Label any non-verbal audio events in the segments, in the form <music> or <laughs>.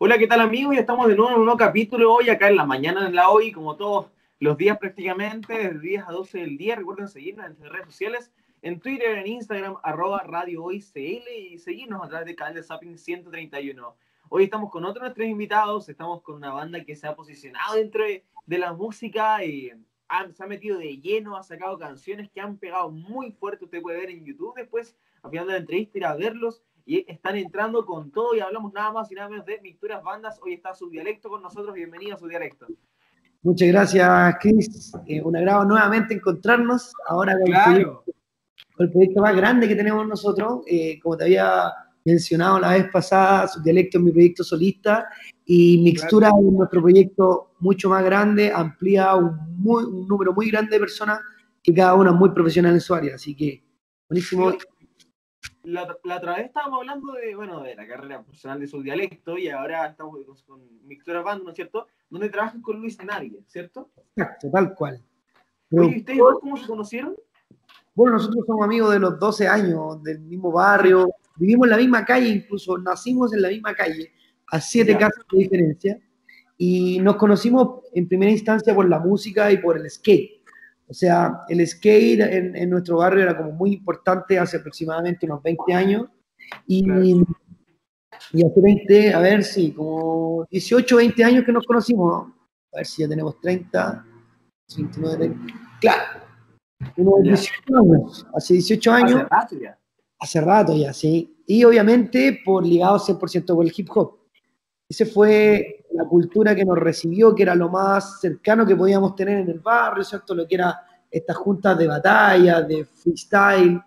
Hola, ¿qué tal amigos? Ya estamos de nuevo en un nuevo capítulo hoy, acá en la mañana en la hoy, como todos los días prácticamente, desde 10 a 12 del día. Recuerden seguirnos en las redes sociales, en Twitter, en Instagram, arroba Radio Hoy CL y seguirnos a través del canal de Zapping 131. Hoy estamos con otros nuestros invitados, estamos con una banda que se ha posicionado dentro de, la música y se ha metido de lleno, ha sacado canciones que han pegado muy fuerte, usted puede ver en YouTube después, al final de la entrevista, ir a verlos y están entrando con todo y hablamos nada más y nada menos de Mixturas Bandas. Hoy está su dialecto con nosotros, bienvenido a su dialecto. Muchas gracias, Chris. Eh, un agrado nuevamente encontrarnos ahora con, el, proyecto, más grande que tenemos nosotros. Eh, como te había mencionado la vez pasada, su dialecto es mi proyecto solista y Mixtura es nuestro proyecto mucho más grande, amplía un, un, número muy grande de personas que cada una es muy profesional en su área. Así que, buenísimo la, la, otra vez estábamos hablando de, bueno, de la carrera profesional de su dialecto y ahora estamos con, Mixtura Band, ¿no es cierto? Donde trabajan con Luis Nadie, ¿cierto? Exacto, tal cual. ¿y ustedes cómo se conocieron? Bueno, nosotros somos amigos de los 12 años, del mismo barrio, vivimos en la misma calle, incluso nacimos en la misma calle, a siete casas de diferencia, y nos conocimos en primera instancia por la música y por el skate. O sea, el skate en, nuestro barrio era como muy importante hace aproximadamente unos 20 años. Y, y hace 20, a ver si, como 18, 20 años que nos conocimos. A ver si ya tenemos 30, 29, Claro, unos 18 años. Hace 18 años. Hace rato ya. Hace rato ya, sí. Y obviamente por ligado 100% por el hip hop. Ese fue la cultura que nos recibió, que era lo más cercano que podíamos tener en el barrio, ¿cierto? Lo que era estas juntas de batalla, de freestyle,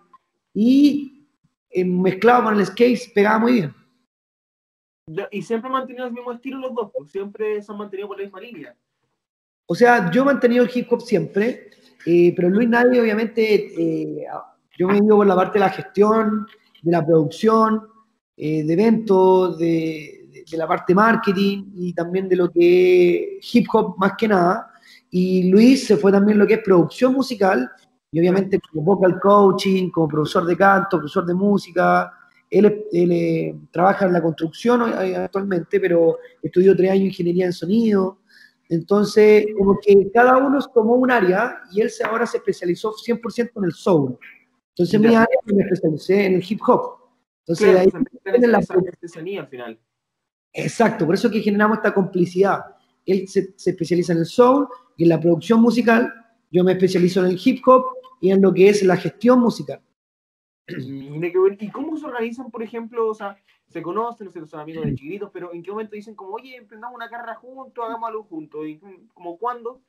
y eh, mezclado con el skate pegaba muy bien. ¿Y siempre han mantenido el mismo estilo los dos? Pues, ¿Siempre se han mantenido por la misma línea? O sea, yo he mantenido el hip hop siempre, eh, pero Luis Nadie, obviamente, eh, yo me he ido por la parte de la gestión, de la producción, de eventos, de, de la parte marketing y también de lo que es hip hop más que nada. Y Luis se fue también lo que es producción musical y obviamente como vocal coaching, como profesor de canto, profesor de música. Él, él eh, trabaja en la construcción actualmente, pero estudió tres años ingeniería en sonido. Entonces, como que cada uno tomó un área y él se, ahora se especializó 100% en el soul. Entonces, mi área me especialicé en el hip hop. Entonces, ahí en la artesanía al final. Exacto, por eso es que generamos esta complicidad. Él se, especializa en el soul y en la producción musical, yo me especializo en el hip hop y en lo que es la gestión musical. ¿Y cómo se organizan, por ejemplo? O sea, se conocen, son amigos de chiquitos, pero ¿en qué momento dicen como, oye, emprendamos una carrera juntos, hagamos algo juntos? ¿Y como cuándo?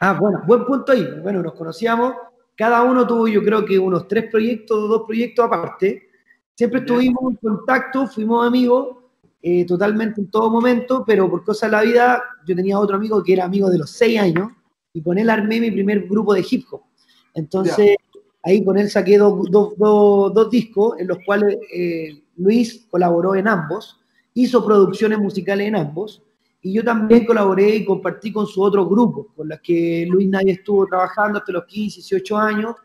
Ah, bueno, buen punto ahí. Bueno, nos conocíamos, cada uno tuvo yo creo que unos tres proyectos, dos proyectos aparte. Siempre estuvimos en contacto, fuimos amigos, eh, totalmente en todo momento, pero por cosas de la vida, yo tenía otro amigo que era amigo de los seis años, y con él armé mi primer grupo de hip hop. Entonces, ahí con él saqué dos, dos, discos, en los cuales eh, Luis colaboró en ambos, hizo producciones musicales en ambos, y yo también colaboré y compartí con su otro grupo, con los que Luis Nadie estuvo trabajando hasta los 15, 18 años.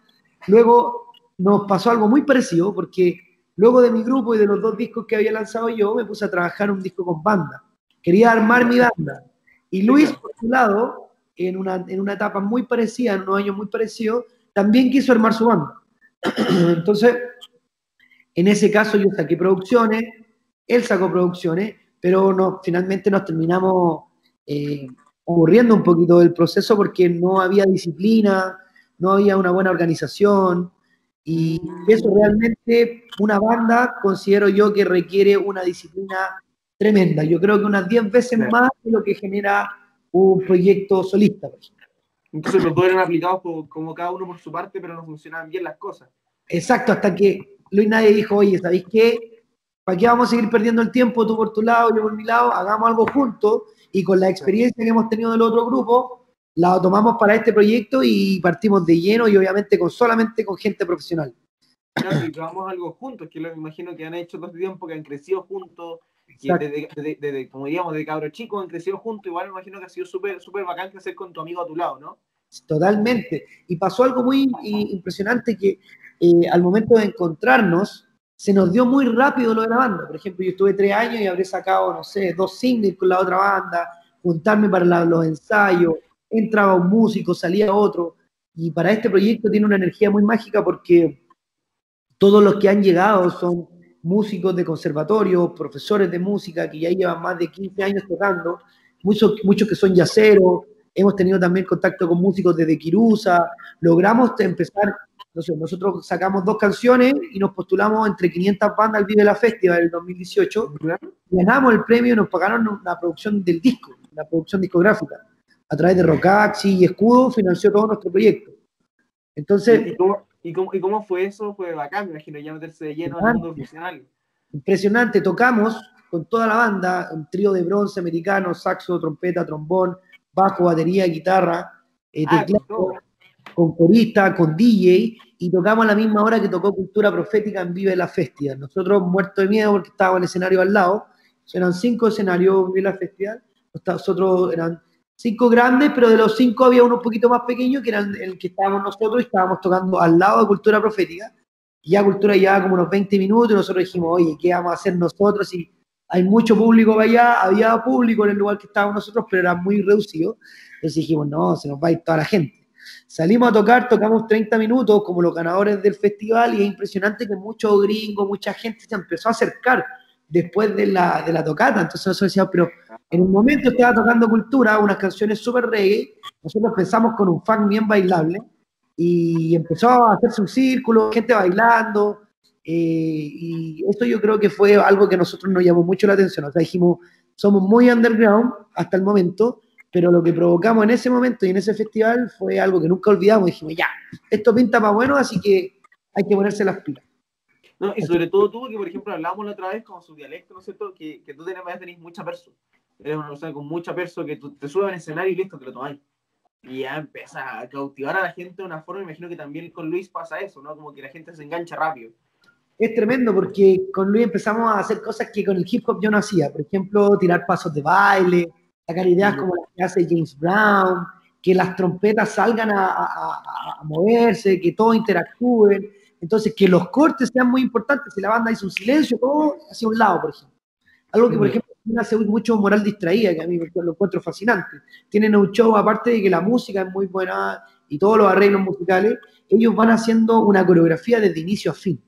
Luego nos pasó algo muy parecido, porque Luego de mi grupo y de los dos discos que había lanzado yo, me puse a trabajar un disco con banda. Quería armar mi banda. Y Luis, por su lado, en una, en una etapa muy parecida, en unos años muy parecidos, también quiso armar su banda. <clears throat> Entonces, en ese caso yo saqué producciones, él sacó producciones, pero no, finalmente nos terminamos eh, aburriendo un poquito del proceso porque no había disciplina, no había una buena organización, y eso realmente, una banda, considero yo que requiere una disciplina tremenda. Yo creo que unas 10 veces más de lo que genera un proyecto solista. Entonces los dos eran aplicados como, cada uno por su parte, pero no funcionaban bien las cosas. Exacto, hasta que Luis Nadie dijo, oye, ¿sabéis qué? ¿Para qué vamos a seguir perdiendo el tiempo, tú por tu lado, yo por mi lado? Hagamos algo juntos y con la experiencia que hemos tenido del otro grupo, la tomamos para este proyecto y partimos de lleno y obviamente con solamente con gente profesional. Claro, y trabajamos algo juntos, que lo imagino que han hecho todo este tiempo, que han crecido juntos, y desde, como diríamos, de cabros chicos han crecido juntos, igual me imagino que ha sido súper súper bacán crecer con tu amigo a tu lado, ¿no? Totalmente. Y pasó algo muy impresionante que eh, al momento de encontrarnos, se nos dio muy rápido lo de la banda. Por ejemplo, yo estuve tres años y habré sacado, no sé, dos singles con la otra banda, juntarme para los ensayos, entraba un músico, salía otro. Y para este proyecto tiene una energía muy mágica porque todos los que han llegado son músicos de conservatorio, profesores de música que ya llevan más de 15 años tocando, muchos, muchos que son yaceros, hemos tenido también contacto con músicos desde Kirusa, logramos empezar, no sé, nosotros sacamos dos canciones y nos postulamos entre 500 bandas al Vive la Festival del 2018, ganamos el premio y nos pagaron la producción del disco, la producción discográfica, a través de Rocaxi y Escudo financió todo nuestro proyecto. Entonces... ¿Y cómo, ¿Y cómo, fue eso? Fue bacán, me imagino, ya meterse de lleno al mundo profesional. Impresionante, tocamos con toda la banda, un trío de bronce americano, saxo, trompeta, trombón, bajo, batería, guitarra, eh, ah, teclado, con corista, con DJ, y tocamos a la misma hora que tocó Cultura Profética en Vive la Festival. Nosotros muertos de miedo porque estábamos en el escenario al lado, eran cinco escenarios Vive la Festival, nosotros eran cinco grandes, pero de los cinco había uno un poquito más pequeño, que era el que estábamos nosotros, y estábamos tocando al lado de Cultura Profética. Y ya Cultura llevaba como unos 20 minutos, y nosotros dijimos, oye, ¿qué vamos a hacer nosotros? Y hay mucho público para allá, había público en el lugar que estábamos nosotros, pero era muy reducido. Entonces dijimos, no, se nos va a ir toda la gente. Salimos a tocar, tocamos 30 minutos como los ganadores del festival y es impresionante que muchos gringos, mucha gente se empezó a acercar después de la, de la tocata. Entonces nosotros decíamos, pero en un momento estaba tocando cultura, unas canciones súper reggae, nosotros empezamos con un fan bien bailable y empezó a hacerse un círculo, gente bailando, eh, y esto yo creo que fue algo que a nosotros nos llamó mucho la atención, o sea, dijimos, somos muy underground hasta el momento, pero lo que provocamos en ese momento y en ese festival fue algo que nunca olvidamos, dijimos, ya, esto pinta para bueno, así que hay que ponerse las pilas. No, y sobre todo tú, que por ejemplo hablábamos la otra vez con su dialecto, ¿no es cierto? Que, que tú tenés, tenés mucha perso. Eres una persona con mucha perso que tú te subes al escenario y listo, te lo tomáis. Y ya empiezas a cautivar a la gente de una forma, imagino que también con Luis pasa eso, ¿no? Como que la gente se engancha rápido. Es tremendo porque con Luis empezamos a hacer cosas que con el hip hop yo no hacía. Por ejemplo, tirar pasos de baile, sacar ideas como las que hace James Brown, que las trompetas salgan a, a, a moverse, que todo interactúen. Entonces, que los cortes sean muy importantes. Si la banda hizo un silencio, todo hacia un lado, por ejemplo. Algo que, por ejemplo, hace mucho moral distraída, que a mí lo encuentro fascinante. Tienen un show, aparte de que la música es muy buena y todos los arreglos musicales, ellos van haciendo una coreografía desde inicio a fin.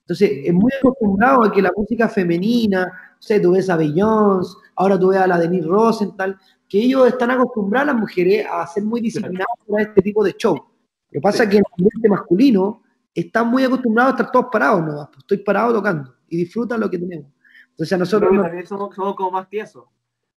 Entonces, es muy acostumbrado a que la música femenina, no sé, tú ves a Beyoncé, ahora tú ves a la Denise Rosenthal, que ellos están acostumbrados, las mujeres, a ser muy disciplinadas para este tipo de show. Lo que pasa es que el ambiente masculino están muy acostumbrados a estar todos parados, ¿no? Pues estoy parado tocando y disfrutan lo que tenemos. Entonces nosotros... también somos, como más tiesos.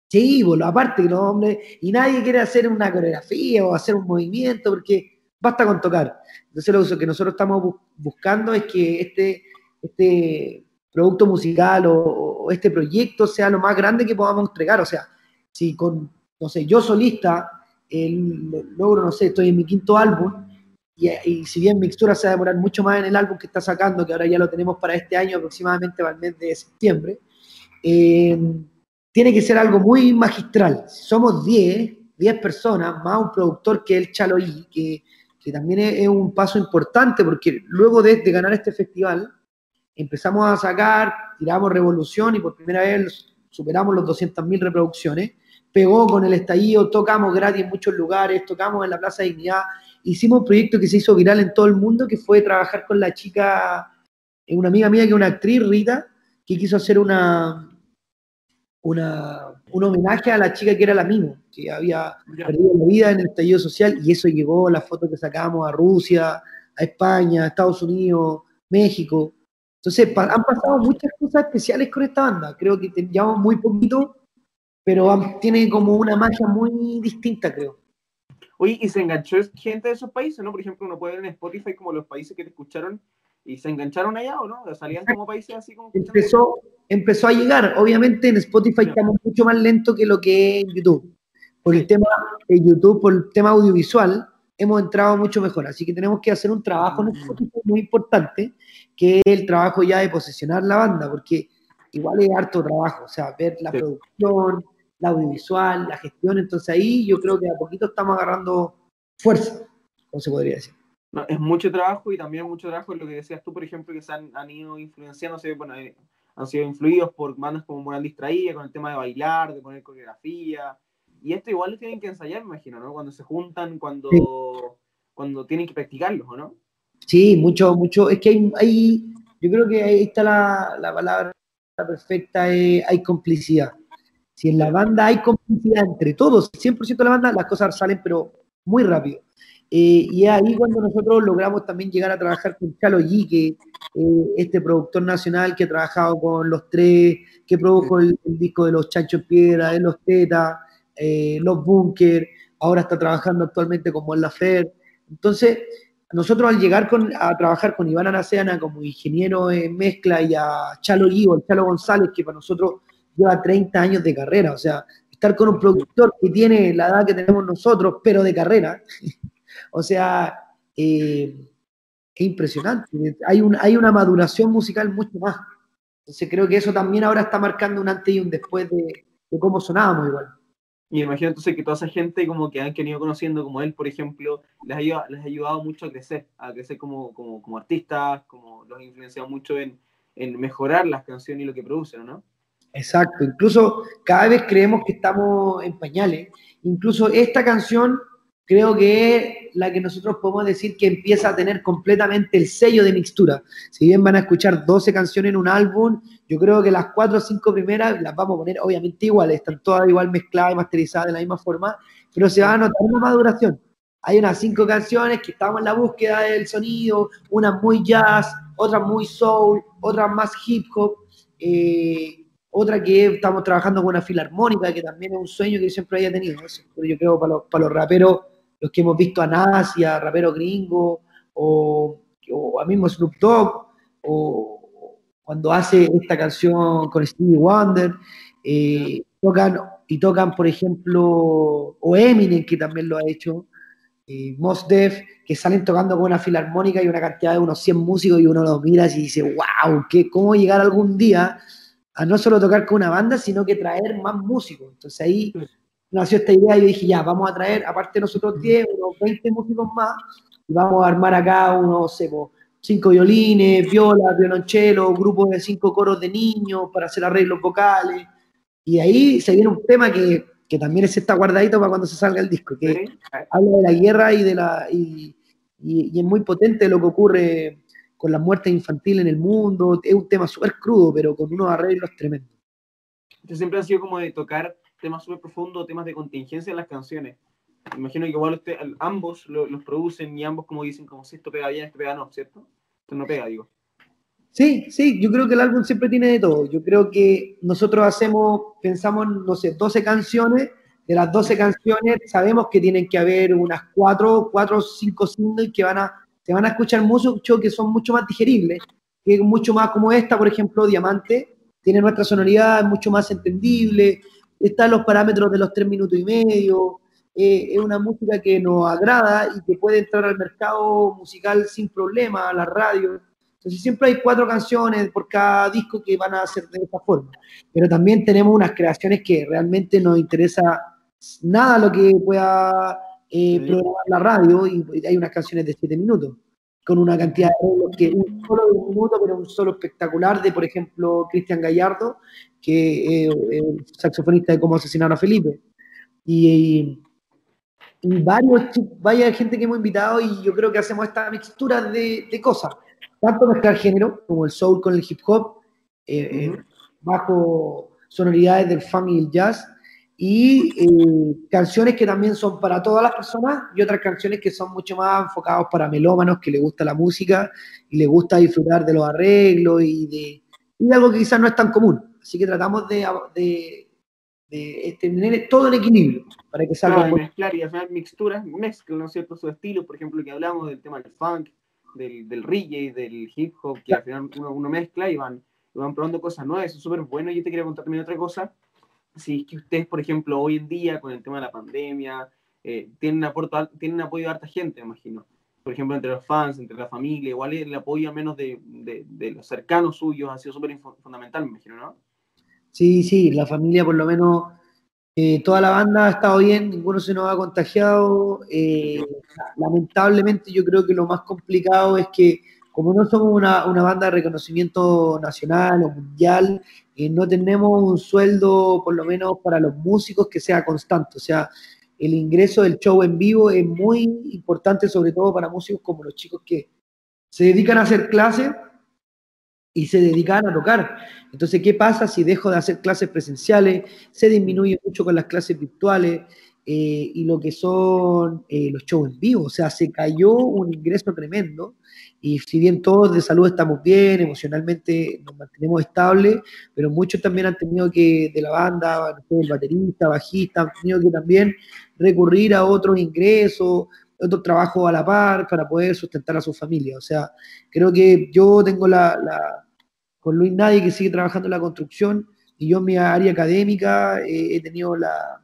Sí, bueno, aparte los hombres, y nadie quiere hacer una coreografía o hacer un movimiento porque basta con tocar. Entonces lo que nosotros estamos buscando es que este, este producto musical o, este proyecto sea lo más grande que podamos entregar. O sea, si con, no sé, yo solista el, logro, no sé, estoy en mi quinto álbum, y, si bien Mixtura se va a mucho más en el álbum que está sacando, que ahora ya lo tenemos para este año, aproximadamente para el mes de septiembre, eh, tiene que ser algo muy magistral. Somos 10, 10 personas, más un productor que el Chaloí, que, que también es, un paso importante, porque luego de, ganar este festival, empezamos a sacar, tiramos Revolución y por primera vez superamos los 200.000 reproducciones. Pegó con el estallido, tocamos gratis en muchos lugares, tocamos en la Plaza de Dignidad hicimos un proyecto que se hizo viral en todo el mundo, que fue trabajar con la chica, eh, una amiga mía que es una actriz, Rita, que quiso hacer una, una, un homenaje a la chica que era la Mimo, que había perdido la vida en el estallido social, y eso llegó, la foto que sacamos a Rusia, a España, a Estados Unidos, México. Entonces, han pasado muchas cosas especiales con esta banda. Creo que llevamos muy poquito, pero tiene como una magia muy distinta, creo. Oye, y se enganchó gente de esos países, ¿no? Por ejemplo, uno puede ver en Spotify como los países que te escucharon y se engancharon allá, ¿o no? Salían como países así como... Empezó, empezó a llegar. Obviamente en Spotify estamos mucho más lento que lo que es en YouTube. Por el tema de YouTube, por el tema audiovisual, hemos entrado mucho mejor. Así que tenemos que hacer un trabajo en mm. Spotify muy importante, que es el trabajo ya de posicionar la banda, porque igual es harto trabajo, o sea, ver la producción, la audiovisual, la gestión. Entonces ahí yo creo que a poquito estamos agarrando fuerza, como se podría decir. No, es mucho trabajo y también mucho trabajo en lo que decías tú, por ejemplo, que se han, han ido influenciándose, bueno, eh, han sido influidos por bandas como Moral Distraída, con el tema de bailar, de poner coreografía. Y esto igual lo tienen que ensayar, me imagino, ¿no? Cuando se juntan, cuando, cuando tienen que practicarlo, ¿no? Sí, mucho, mucho. Es que hay, hay yo creo que ahí está la, la palabra perfecta, eh, hay complicidad. Si en la banda hay complicidad entre todos, 100% de la banda, las cosas salen, pero muy rápido. Eh, y ahí cuando nosotros logramos también llegar a trabajar con Chalo G, que eh, este productor nacional que ha trabajado con los tres, que produjo el, disco de los Chanchos Piedra, de los Teta, eh, los Bunker, ahora está trabajando actualmente con Mon Lafer. Entonces, nosotros al llegar a trabajar con Iván Araceana como ingeniero en mezcla y a Chalo G, o el Chalo González, que para nosotros lleva 30 años de carrera, o sea, estar con un productor que tiene la edad que tenemos nosotros, pero de carrera, <laughs> O sea, eh, es impresionante. Hay, un, hay una maduración musical mucho más. Entonces creo que eso también ahora está marcando un antes y un después de, cómo sonábamos igual. Y imagino entonces que toda esa gente como que han venido conociendo, como él, por ejemplo, les ha ayudado, mucho a crecer, a crecer como, como, como artistas, como los ha influenciado mucho en, en mejorar las canciones y lo que producen, ¿no? Exacto, incluso cada vez creemos que estamos en pañales. Incluso esta canción creo que es la que nosotros podemos decir que empieza a tener completamente el sello de mixtura. Si bien van a escuchar 12 canciones en un álbum, yo creo que las 4 o 5 primeras las vamos a poner obviamente iguales, están todas igual mezcladas y masterizadas de la misma forma, pero se va a notar una maduración. Hay unas 5 canciones que estamos en la búsqueda del sonido, unas muy jazz, otras muy soul, otras más hip hop. Eh, otra que estamos trabajando con una filarmónica, que también es un sueño que siempre haya tenido. Yo creo para los, para los raperos los que hemos visto a Nas a Rapero Gringo, o, a mismo Snoop Dogg, o cuando hace esta canción con Stevie Wonder, eh, tocan, y tocan, por ejemplo, o Eminem, que también lo ha hecho, eh, Mos Def, que salen tocando con una filarmónica y una cantidad de unos 100 músicos y uno los mira y dice, wow, ¿qué, ¿cómo llegar algún día a no solo tocar con una banda, sino que traer más músicos? Entonces ahí nació esta idea y yo dije, ya, vamos a traer, aparte nosotros 10, unos 20 músicos más, y vamos a armar acá unos, cinco violines, viola, violonchelo, grupo de cinco coros de niños para hacer arreglos vocales. Y ahí se viene un tema que, que también es está guardadito para cuando se salga el disco, que habla de la guerra y de la y, y, es muy potente lo que ocurre con las muertes infantiles en el mundo. Es un tema súper crudo, pero con unos arreglos tremendos. Esto siempre ha sido como de tocar temas súper profundos, temas de contingencia en las canciones. Imagino que igual usted, ambos los producen y ambos como dicen, como si esto pega bien, esto pega no, ¿cierto? Esto no pega, digo. Sí, sí, yo creo que el álbum siempre tiene de todo. Yo creo que nosotros hacemos, pensamos, no sé, 12 canciones. De las 12 canciones sabemos que tienen que haber unas 4, 4 o 5 singles que van a, se van a escuchar mucho, que son mucho más digeribles, que mucho más como esta, por ejemplo, Diamante, tiene nuestra sonoridad, mucho más entendible, están los parámetros de los tres minutos y medio, eh, es una música que nos agrada y que puede entrar al mercado musical sin problema, a la radio. Entonces siempre hay cuatro canciones por cada disco que van a ser de esta forma. Pero también tenemos unas creaciones que realmente nos interesa nada lo que pueda eh, programar la radio y hay unas canciones de siete minutos con una cantidad de que un solo de un minuto, pero un solo espectacular de, por ejemplo, Cristian Gallardo, que es el saxofonista de Cómo asesinar a Felipe. Y, y, varios, vaya gente que hemos invitado y yo creo que hacemos esta mixtura de, de cosas, tanto mezclar género como el soul con el hip hop, eh, eh, bajo sonoridades del funk y el jazz, y eh, canciones que también son para todas las personas y otras canciones que son mucho más enfocadas para melómanos que le gusta la música y le gusta disfrutar de los arreglos y de y algo que quizás no es tan común. Así que tratamos de, de, de tener todo en equilibrio para que salga. Claro, mezclar y hacer mixturas, mezclan, ¿no es cierto?, sus estilos, por ejemplo, que hablamos del tema del funk, del, del reggae, del hip hop, que al final uno, uno mezcla y van, y van probando cosas nuevas, eso es súper bueno. Y yo te quería contar también otra cosa si es que ustedes, por ejemplo, hoy en día, con el tema de la pandemia, eh, tienen, aporto, tienen apoyo de harta gente, imagino. Por ejemplo, entre los fans, entre la familia, igual el apoyo al menos de, de, los cercanos suyos ha sido súper fundamental, me imagino, ¿no? Sí, sí, la familia por lo menos Eh, toda la banda ha estado bien, ninguno se nos ha contagiado. Eh, lamentablemente yo creo que lo más complicado es que como no somos una, banda de reconocimiento nacional o mundial, eh, no tenemos un sueldo, por lo menos para los músicos, que sea constante. O sea, el ingreso del show en vivo es muy importante, sobre todo para músicos como los chicos que se dedican a hacer clases y se dedican a tocar. Entonces, ¿qué pasa si dejo de hacer clases presenciales? Se disminuye mucho con las clases virtuales eh, y lo que son eh, los shows en vivo. O sea, se cayó un ingreso tremendo y si bien todos de salud estamos bien, emocionalmente nos mantenemos estables, pero muchos también han tenido que, de la banda, el baterista, bajista, han tenido que también recurrir a otros ingresos, otro trabajo a la par para poder sustentar a su familia. O sea, creo que yo tengo la, con Luis Nadie que sigue trabajando en la construcción y yo en mi área académica eh, he tenido la,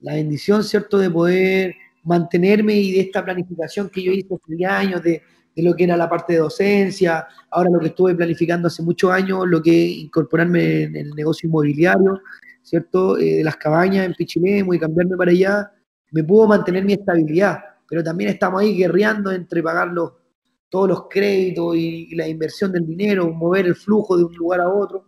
la bendición, ¿cierto?, de poder mantenerme y de esta planificación que yo hice hace años de, de, lo que era la parte de docencia, ahora lo que estuve planificando hace muchos años, lo que es incorporarme en el negocio inmobiliario, ¿cierto?, eh, de las cabañas en Pichilemu y cambiarme para allá, me pudo mantener mi estabilidad, pero también estamos ahí guerreando entre pagar todos los créditos y, la inversión del dinero, mover el flujo de un lugar a otro.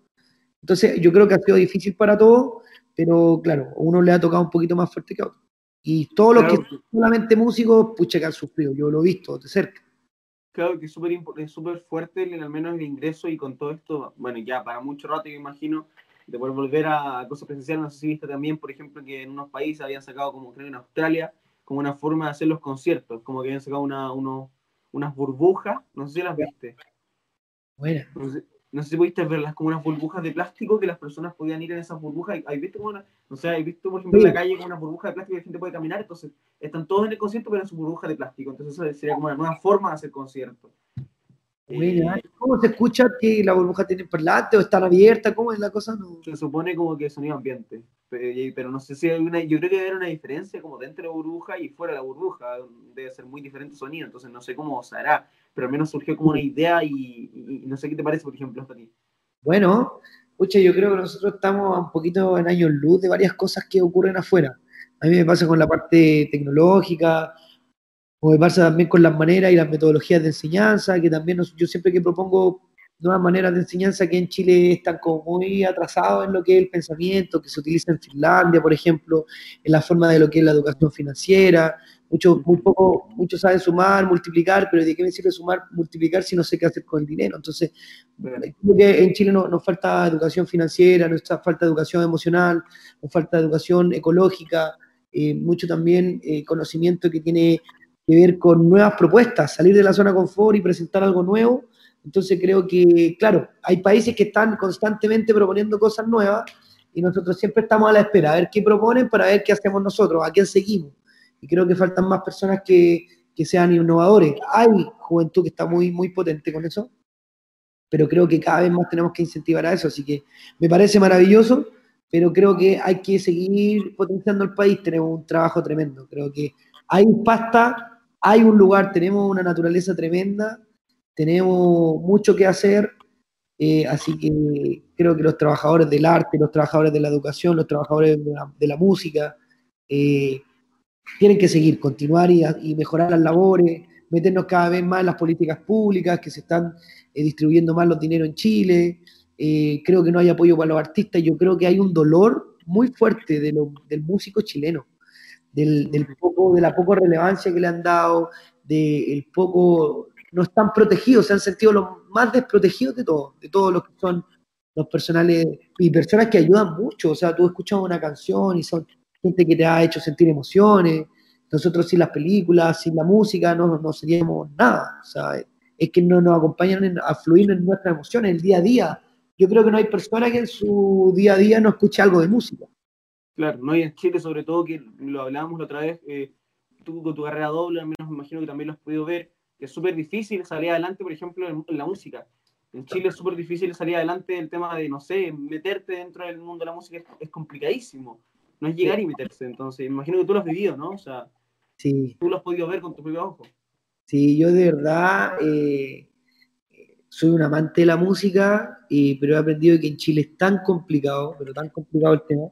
Entonces, yo creo que ha sido difícil para todos, pero claro, a uno le ha tocado un poquito más fuerte que a otro. Y todos los que son solamente músicos, pucha que han sufrido, yo lo he visto de cerca. Claro que es súper fuerte, al menos el ingreso y con todo esto, bueno, ya para mucho rato, yo imagino, de poder volver a cosas presenciales. No sé si viste también, por ejemplo, que en unos países habían sacado, como creo en Australia, como una forma de hacer los conciertos, como que habían sacado una, unas burbujas, no sé si las viste. Bueno. No sé, si pudiste verlas como unas burbujas de plástico que las personas podían ir en esas burbujas. ¿Has visto como una, no sé, ¿has visto, por ejemplo, en la calle con una burbuja de plástico y la gente puede caminar? Entonces, están todos en el concierto, pero en su burbuja de plástico. Entonces, eso sería como una nueva forma de hacer conciertos. ¿Cómo se escucha que la burbuja tiene parlante o están abiertas? ¿Cómo es la cosa? Se supone como que sonido ambiente, pero no sé si hay una, yo creo que debe haber una diferencia como dentro de la burbuja y fuera de la burbuja, debe ser muy diferente sonido, entonces no sé cómo se hará, pero al menos surgió como una idea y, no sé qué te parece, por ejemplo, hasta ti. Bueno, escucha, yo creo que nosotros estamos un poquito en años luz de varias cosas que ocurren afuera. A mí me pasa con la parte tecnológica, o me pasa también con las maneras y las metodologías de enseñanza, que también yo siempre que propongo nuevas maneras de enseñanza que en Chile están como muy atrasados en lo que es el pensamiento, que se utiliza en Finlandia, por ejemplo, en la forma de lo que es la educación financiera. Muchos muy poco, muchos saben sumar, multiplicar, pero ¿de qué me sirve sumar, multiplicar si no sé qué hacer con el dinero? Entonces, creo que en Chile nos falta educación financiera, nos falta educación emocional, nos falta educación ecológica, eh, mucho también eh, conocimiento que tiene que ver con nuevas propuestas, salir de la zona de confort y presentar algo nuevo. Entonces creo que, claro, hay países que están constantemente proponiendo cosas nuevas y nosotros siempre estamos a la espera, a ver qué proponen para ver qué hacemos nosotros, a quién seguimos. Y creo que faltan más personas que, que sean innovadores. Hay juventud que está muy, muy potente con eso, pero creo que cada vez más tenemos que incentivar a eso. Así que me parece maravilloso, pero creo que hay que seguir potenciando el país. Tenemos un trabajo tremendo. Creo que hay pasta hay un lugar, tenemos una naturaleza tremenda, tenemos mucho que hacer, eh, así que creo que los trabajadores del arte, los trabajadores de la educación, los trabajadores de la, música, eh, tienen que seguir, continuar y, mejorar las labores, meternos cada vez más en las políticas públicas, que se están eh, distribuyendo más los dineros en Chile. creo que no hay apoyo para los artistas. Yo creo que hay un dolor muy fuerte del músico chileno del, poco, de la poca relevancia que le han dado, del poco, no están protegidos, se han sentido los más desprotegidos de todos, de todos los que son los personales y personas que ayudan mucho, o sea, tú escuchas una canción y son gente que te ha hecho sentir emociones, nosotros sin las películas, sin la música, no, no seríamos nada, o sea, es que no nos acompañan a fluir en nuestras emociones, el día a día. Yo creo que no hay persona que en su día a día no escuche algo de música. Claro, no hay en Chile, sobre todo, que lo hablábamos la otra vez, eh, tú con tu carrera doble, al menos me imagino que también lo has podido ver, es súper difícil salir adelante, por ejemplo, en, la música. En Chile es súper difícil salir adelante el tema de, no sé, meterte dentro del mundo de la música es, complicadísimo. No es llegar y meterse, entonces, imagino que tú lo has vivido, ¿no? O sea, sí. tú lo has podido ver con tu propio ojo. Sí, yo de verdad eh, soy un amante de la música, y, pero he aprendido que en Chile es tan complicado, pero tan complicado el tema,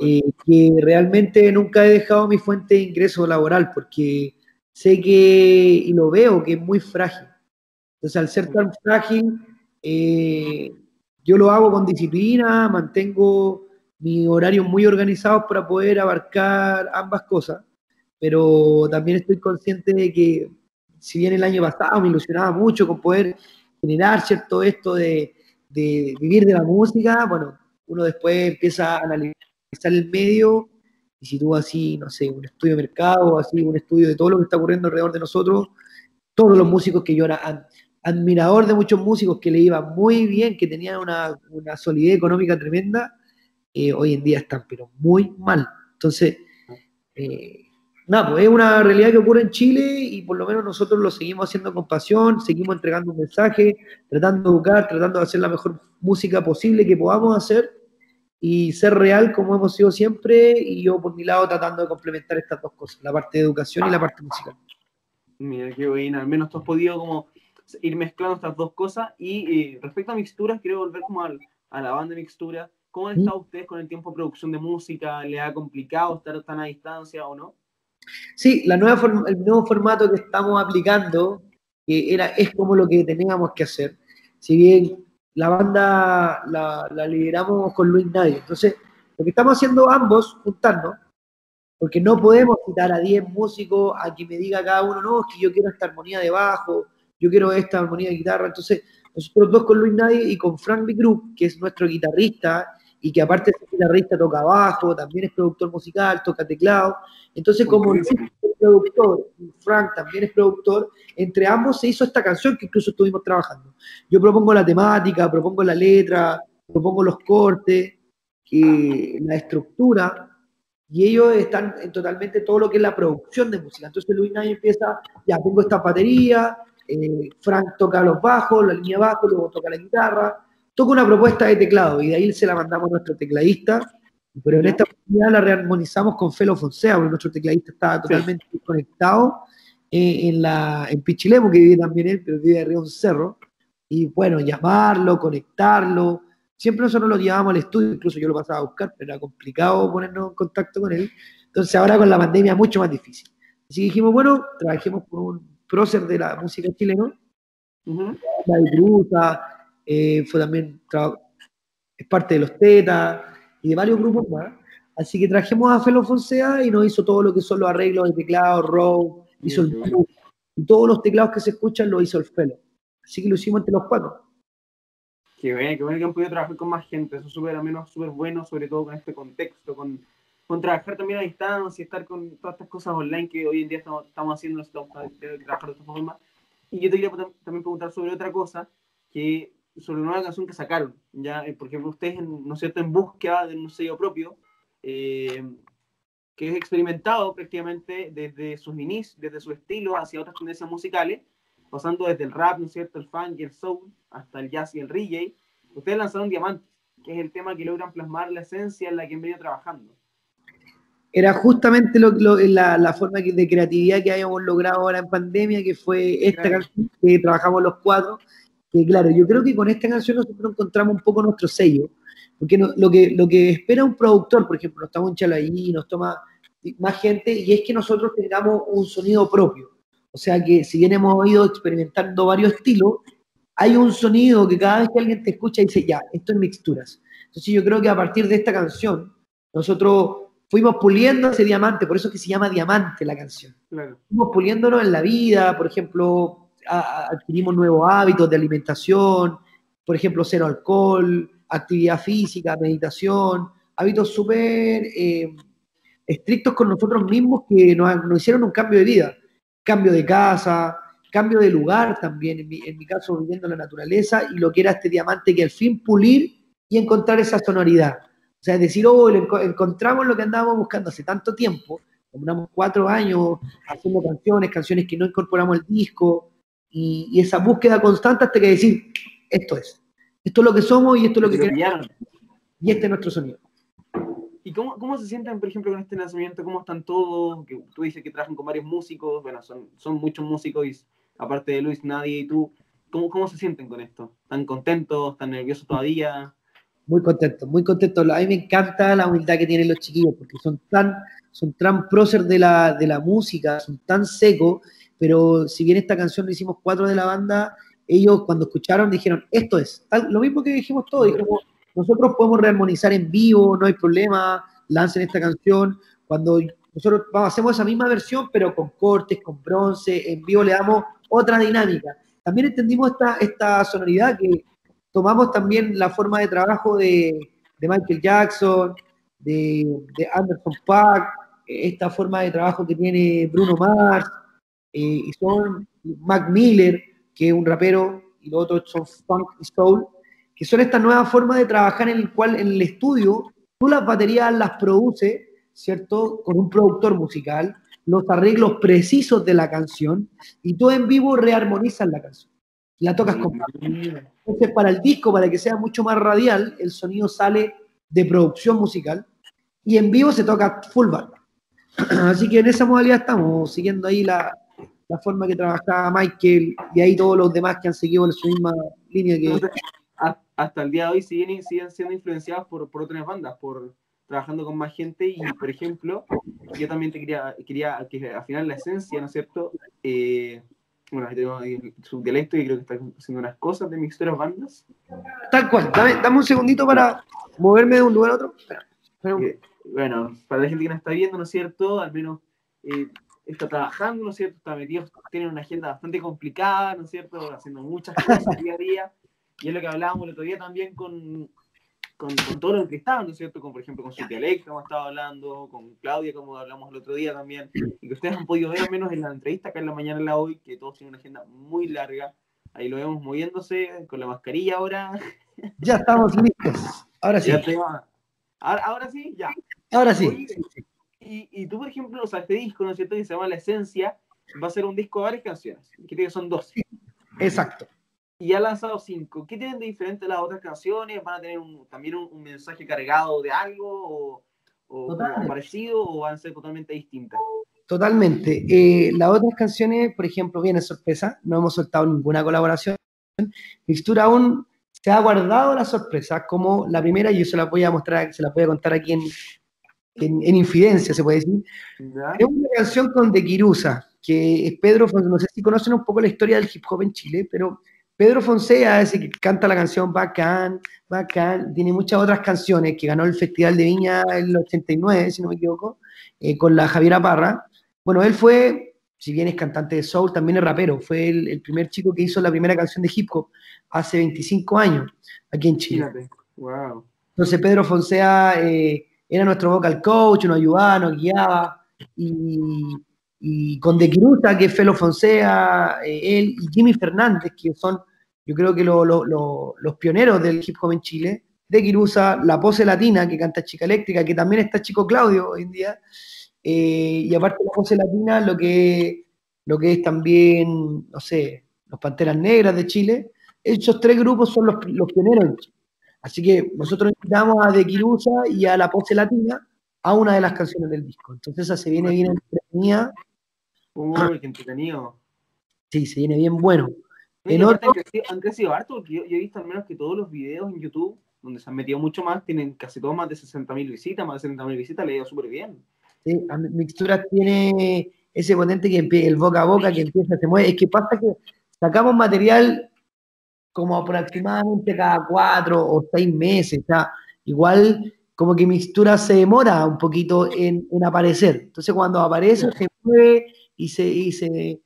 eh, que realmente nunca he dejado mi fuente de ingreso laboral porque sé que, y lo veo, que es muy frágil. Entonces, al ser tan frágil, eh, yo lo hago con disciplina, mantengo mis horarios muy organizados para poder abarcar ambas cosas, pero también estoy consciente de que si bien el año pasado me ilusionaba mucho con poder generar cierto esto de, de vivir de la música, bueno, uno después empieza a analizar el medio y si tú así, no sé, un estudio de mercado, así un estudio de todo lo que está ocurriendo alrededor de nosotros, todos los músicos que yo era admirador de muchos músicos que le iba muy bien, que tenían una, solidez económica tremenda, eh, hoy en día están, pero muy mal. Entonces, eh, nada, pues es una realidad que ocurre en Chile y por lo menos nosotros lo seguimos haciendo con pasión, seguimos entregando un mensaje, tratando de educar, tratando de hacer la mejor música posible que podamos hacer y ser real como hemos sido siempre y yo por mi lado tratando de complementar estas dos cosas, la parte de educación y la parte musical. Mira, qué bueno, al menos tú has podido como ir mezclando estas dos cosas y eh, respecto a mixturas, quiero volver como a la banda de mixtura, ¿cómo han estado ustedes con el tiempo de producción de música? ¿Le ha complicado estar tan a distancia o no? Sí, la nueva el nuevo formato que estamos aplicando que era, es como lo que teníamos que hacer. Si bien la banda la, lideramos con Luis Nadie. Entonces, lo que estamos haciendo ambos, juntarnos, porque no podemos citar a 10 músicos a que me diga cada uno, no, es que yo quiero esta armonía de bajo, yo quiero esta armonía de guitarra. Entonces, nosotros dos con Luis Nadie y con Frank B. Group, que es nuestro guitarrista y que aparte ser guitarrista toca bajo, también es productor musical, toca teclado. Entonces, como es productor Frank también es productor, entre ambos se hizo esta canción que incluso estuvimos trabajando. Yo propongo la temática, propongo la letra, propongo los cortes, la estructura, y ellos están en totalmente todo lo que es la producción de música. Entonces Luis Nay empieza, ya pongo esta batería, eh, Frank toca los bajos, la línea bajo, luego toca la guitarra, toca una propuesta de teclado y de ahí se la mandamos a nuestro tecladista, pero en esta oportunidad la rearmonizamos con Felo Fonseca, porque nuestro tecladista estaba totalmente conectado eh, en, la, en Pichilemo, que vive también él, pero vive arriba de un cerro, y bueno, llamarlo, conectarlo, siempre nosotros lo llevábamos al estudio, incluso yo lo pasaba a buscar, pero era complicado ponernos en contacto con él, entonces ahora con la pandemia es mucho más difícil. Así que dijimos, bueno, trabajemos con un prócer de la música chilena, la de eh, fue también, es parte de los Tetas y de varios grupos más. Así que trajimos a Felo Fonseca y nos hizo todo lo que son los arreglos de teclado, row, hizo el y todos los teclados que se escuchan lo hizo el Felo. Así que lo hicimos entre los cuatro. Qué bueno, qué bueno que han podido trabajar con más gente. Eso es súper, al menos súper bueno, sobre todo con este contexto, con, con trabajar también a distancia, estar con todas estas cosas online que hoy en día estamos, estamos haciendo, estamos trabajar de esta forma. Y yo te quería también preguntar sobre otra cosa, que sobre una canción que sacaron. Ya, eh, por ejemplo, ustedes, en, ¿no es cierto?, en búsqueda de un sello propio, eh, que es experimentado prácticamente desde sus inicios, desde su estilo hacia otras tendencias musicales, pasando desde el rap, ¿no es cierto?, el funk y el soul, hasta el jazz y el reggae. Ustedes lanzaron Diamantes, que es el tema que logran plasmar la esencia en la que han venido trabajando. Era justamente la, la, forma de creatividad que habíamos logrado ahora en pandemia, que fue esta canción que trabajamos los cuatro, que claro, yo creo que con esta canción nosotros encontramos un poco nuestro sello, porque lo, que, lo que espera un productor, por ejemplo, nos estamos un chalo ahí, nos toma más gente, y es que nosotros tengamos un sonido propio. O sea que si bien hemos ido experimentando varios estilos, hay un sonido que cada vez que alguien te escucha dice, ya, esto es mixturas. Entonces yo creo que a partir de esta canción, nosotros fuimos puliendo ese diamante, por eso es que se llama Diamante la canción. Fuimos puliéndonos en la vida, por ejemplo, adquirimos nuevos hábitos de alimentación, por ejemplo, cero alcohol, actividad física, meditación, hábitos súper eh, estrictos con nosotros mismos que nos, hicieron un cambio de vida, cambio de casa, cambio de lugar también, en mi, en mi, caso viviendo en la naturaleza, y lo que era este diamante que al fin pulir y encontrar esa sonoridad. O sea, es decir, oh, encontramos lo que andábamos buscando hace tanto tiempo, Tomamos cuatro años haciendo canciones, canciones que no incorporamos al disco, y, esa búsqueda constante hasta que decir, esto es, esto es lo que somos y esto es lo que queremos. Y este es nuestro sonido. ¿Y cómo, cómo, se sienten, por ejemplo, con este lanzamiento? ¿Cómo están todos? Que tú dices que trabajan con varios músicos, bueno, son, son muchos músicos y aparte de Luis, nadie y tú. ¿Cómo, ¿Cómo se sienten con esto? ¿Están contentos? ¿Están nerviosos todavía? Muy contento, muy contento. A mí me encanta la humildad que tienen los chiquillos, porque son tan, son tan prócer de la, de la música, son tan secos, pero si bien esta canción lo hicimos cuatro de la banda, ellos cuando escucharon dijeron, esto es, lo mismo que dijimos todos, dijimos, nosotros podemos rearmonizar en vivo, no hay problema, lancen esta canción. Cuando nosotros hacemos esa misma versión, pero con cortes, con bronce, en vivo le damos otra dinámica. También entendimos esta, esta sonoridad que tomamos también la forma de trabajo de, Michael Jackson, de, Anderson Paak, esta forma de trabajo que tiene Bruno Mars, eh, y son Mac Miller, que es un rapero, y los otros son Funk y Soul, que son esta nueva forma de trabajar en el cual en el estudio tú las baterías las produces, ¿cierto? Con un productor musical, los arreglos precisos de la canción, y tú en vivo rearmonizas la canción. La tocas con... Entonces, para el disco, para que sea mucho más radial, el sonido sale de producción musical, y en vivo se toca full band. <clears throat> Así que en esa modalidad estamos, siguiendo ahí la, la forma que trabajaba Michael y ahí todos los demás que han seguido en su misma línea que hasta el día de hoy siguen, siguen siendo influenciados por, por otras bandas, por trabajando con más gente y, por ejemplo, yo también te quería, quería que al final la esencia, ¿no es cierto? Eh, bueno, tengo su dialecto y creo que está haciendo unas cosas de mixturas bandas. Tal cual, dame, un segundito para moverme de un lugar a otro. Eh, bueno, para la gente que nos está viendo, ¿no es cierto? Al menos eh, está trabajando, ¿no es cierto? Está metido, tiene una agenda bastante complicada, ¿no es cierto? Haciendo muchas cosas día a día. Y es lo que hablábamos el otro día también con, con, con todo lo que estaban, ¿no es cierto? Con, por ejemplo, con su dialecto, como estaba hablando, con Claudia, como hablamos el otro día también, y que ustedes han podido ver al menos en la entrevista acá en la mañana en la hoy, que todos tienen una agenda muy larga. Ahí lo vemos moviéndose con la mascarilla ahora. Ya estamos listos. Ahora sí. Ahora, sí, ya. Ahora sí. Y, y, tú, por ejemplo, o sea, este disco, ¿no es cierto? Que se llama La Esencia, va a ser un disco de varias canciones, que son dos. Exacto y ha lanzado cinco. ¿Qué tienen de diferente las otras canciones? ¿Van a tener también un, mensaje cargado de algo o, parecido o van a ser totalmente distintas? Totalmente. Eh, las otras canciones, por ejemplo, viene sorpresa, no hemos soltado ninguna colaboración. Mixtura aún se ha guardado la sorpresa, como la primera, y yo se la voy a mostrar, se la voy a contar aquí en, en, Infidencia, se puede decir. Es una canción con De Quirusa, que es Pedro, no sé si conocen un poco la historia del hip hop en Chile, pero Pedro Fonseca, ese que canta la canción Bacán, Bacán, tiene muchas otras canciones que ganó el Festival de Viña en el 89, si no me equivoco, eh, con la Javiera Parra. Bueno, él fue, si bien es cantante de soul, también es rapero. Fue el, primer chico que hizo la primera canción de hip hop hace 25 años aquí en Chile. Wow. Entonces Pedro Fonseca eh, era nuestro vocal coach, nos ayudaba, nos guiaba. Y, con De Quiruta, que es Felo Fonseca, eh, él y Jimmy Fernández, que son yo creo que los pioneros del hip hop en Chile, de Kirusa, la pose latina que canta Chica Eléctrica, que también está Chico Claudio hoy en día, eh, y aparte de la pose latina, lo que, lo que es también, no sé, los Panteras Negras de Chile, esos tres grupos son los, los pioneros Así que nosotros invitamos a De Kirusa y a la pose latina a una de las canciones del disco. Entonces esa se viene bien entretenida. Uy, qué entretenido. Sí, se viene bien bueno. En otro... han, crecido, harto, porque yo, he visto al menos que todos los videos en YouTube, donde se han metido mucho más, tienen casi todos más de 60.000 visitas, más de 70.000 visitas, le ha ido súper bien. Sí, Mixturas tiene ese potente que el boca a boca que empieza, se mueve. Es que pasa que sacamos material como aproximadamente cada cuatro o seis meses, o sea, igual como que Mixtura se demora un poquito en, en aparecer. Entonces cuando aparece se mueve y se, y se,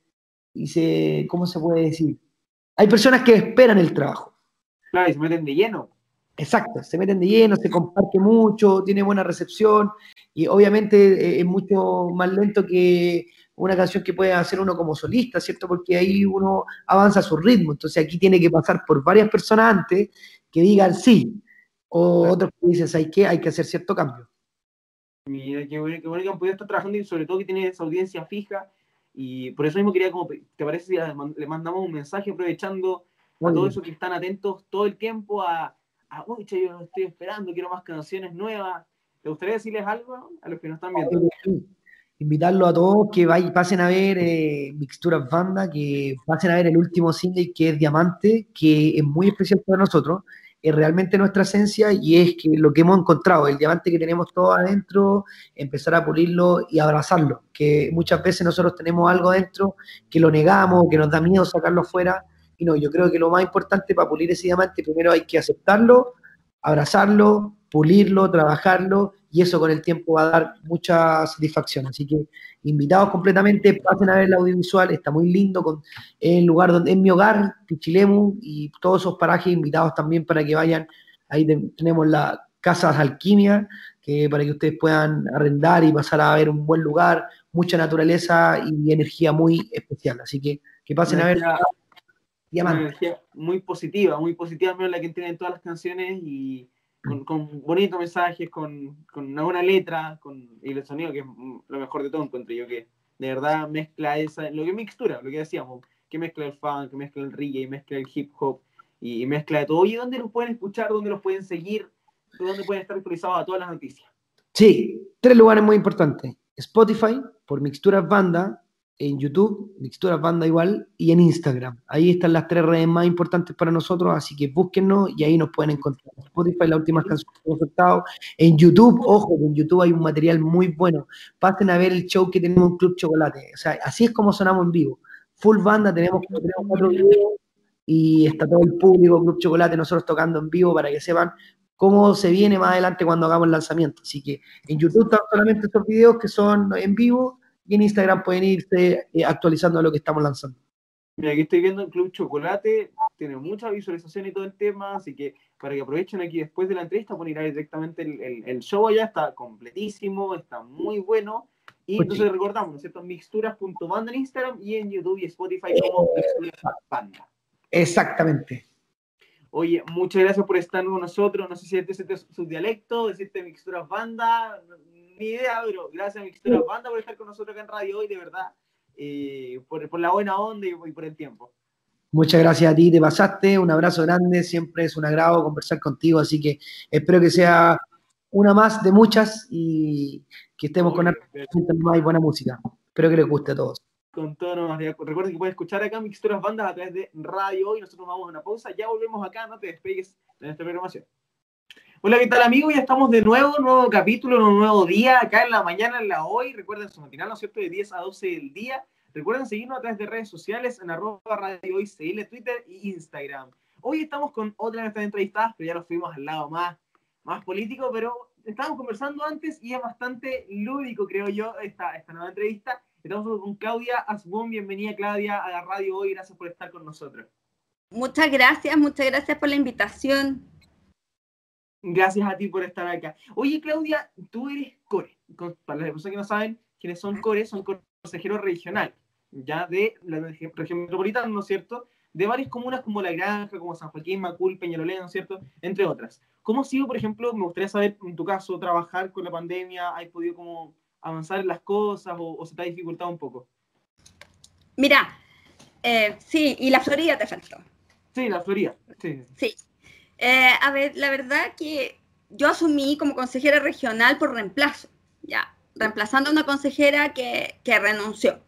y se, ¿cómo se puede decir? hay personas que esperan el trabajo. Claro, y se meten de lleno. Exacto, se meten de lleno, se comparte mucho, tiene buena recepción y obviamente eh, es mucho más lento que una canción que puede hacer uno como solista, ¿cierto? Porque ahí uno avanza a su ritmo, entonces aquí tiene que pasar por varias personas antes que digan sí, o otros que dicen, ¿hay que Hay que hacer cierto cambio. Mira, qué bueno, qué bueno que han podido estar trabajando y sobre todo que tiene esa audiencia fija y por eso mismo quería, como, ¿te parece si le mandamos un mensaje aprovechando a todos esos que están atentos todo el tiempo a, a uy, yo estoy esperando, quiero más canciones nuevas? ¿Te gustaría decirles algo a los que nos están viendo? Invitarlo a todos que vayan, pasen a ver eh, Mixturas Banda, que pasen a ver el último single que es Diamante, que es muy especial para nosotros. es realmente nuestra esencia y es que lo que hemos encontrado, el diamante que tenemos todos adentro, empezar a pulirlo y abrazarlo, que muchas veces nosotros tenemos algo adentro que lo negamos, que nos da miedo sacarlo fuera, y no, yo creo que lo más importante para pulir ese diamante, primero hay que aceptarlo, abrazarlo, pulirlo, trabajarlo, y eso con el tiempo va a dar mucha satisfacción. Así que invitados completamente, pasen a ver el audiovisual, está muy lindo, con, el lugar donde es mi hogar, Pichilemu, y todos esos parajes invitados también para que vayan. Ahí tenemos la Casas Alquimia, que para que ustedes puedan arrendar y pasar a ver un buen lugar, mucha naturaleza y energía muy especial. Así que que pasen a ver. Una energía muy positiva, muy positiva, la que tienen todas las canciones y con, bonitos mensajes, con, una buena letra, con, y el sonido, que es lo mejor de todo, encuentro yo, que de verdad mezcla esa, lo que mixtura, lo que decíamos, que mezcla el funk, que mezcla el reggae, mezcla el hip hop, y, mezcla de todo. ¿Y dónde los pueden escuchar? ¿Dónde los pueden seguir? ¿Dónde pueden estar actualizados a todas las noticias? Sí, tres lugares muy importantes. Spotify, por Mixturas Banda, en YouTube, Mixturas Banda igual, y en Instagram. Ahí están las tres redes más importantes para nosotros, así que búsquennos y ahí nos pueden encontrar. Spotify, la última canción que hemos soltado. En YouTube, ojo, en YouTube hay un material muy bueno. Pasen a ver el show que tenemos en Club Chocolate. O sea, así es como sonamos en vivo. Full banda, tenemos, cuatro videos y está todo el público, Club Chocolate, nosotros tocando en vivo para que sepan cómo se viene más adelante cuando hagamos el lanzamiento. Así que en YouTube están solamente estos videos que son en vivo y en Instagram pueden irse eh, actualizando lo que estamos lanzando. Mira, aquí estoy viendo el Club Chocolate, tiene mucha visualización y todo el tema, así que para que aprovechen aquí después de la entrevista, pueden ir a ver directamente el, show allá, está completísimo, está muy bueno. Y entonces recordamos, ¿no es cierto? Mixturas.banda en Instagram y en YouTube y Spotify como Mixturas Exactamente. Oye, muchas gracias por estar con nosotros. No sé si este es su dialecto, decirte Mixturas Banda, ni idea, pero gracias a Mixtura Banda por estar con nosotros acá en Radio Hoy, de verdad, eh, por, por, la buena onda y, por el tiempo. Muchas gracias a ti, te pasaste, un abrazo grande, siempre es un agrado conversar contigo, así que espero que sea una más de muchas y que estemos con más y buena música. Espero que les guste a todos. Con todo, no, recuerden que pueden escuchar acá Mixturas Bandas a través de Radio Hoy, nosotros vamos a una pausa, ya volvemos acá, no te despegues de nuestra programación. Hola, ¿qué tal amigos? Ya estamos de nuevo, nuevo capítulo, un nuevo día, acá en la mañana, en la hoy. Recuerden su matinal, ¿no es cierto?, de 10 a 12 del día. Recuerden seguirnos a través de redes sociales en arroba radio hoy, CL, Twitter e Instagram. Hoy estamos con otra de nuestras entrevistadas, pero ya nos fuimos al lado más, más político, pero estábamos conversando antes y es bastante lúdico, creo yo, esta, esta nueva entrevista. Estamos con Claudia Asbun. Bienvenida, Claudia, a la radio hoy. Gracias por estar con nosotros. Muchas gracias, muchas gracias por la invitación. Gracias a ti por estar acá. Oye, Claudia, tú eres core. Para las personas que no saben quiénes son core, son consejeros regional, ya de la región metropolitana, ¿no es cierto? De varias comunas como La Granja, como San Joaquín, Macul, Peñalolén, ¿no es cierto? Entre otras. ¿Cómo ha sido, por ejemplo, me gustaría saber, en tu caso, trabajar con la pandemia? ¿Has podido como avanzar en las cosas o, se te ha dificultado un poco? Mira, eh, sí, y la Florida te faltó. Sí, la Florida, sí. Sí, eh, a ver, la verdad que yo asumí como consejera regional por reemplazo, ya, reemplazando a una consejera que, que renunció.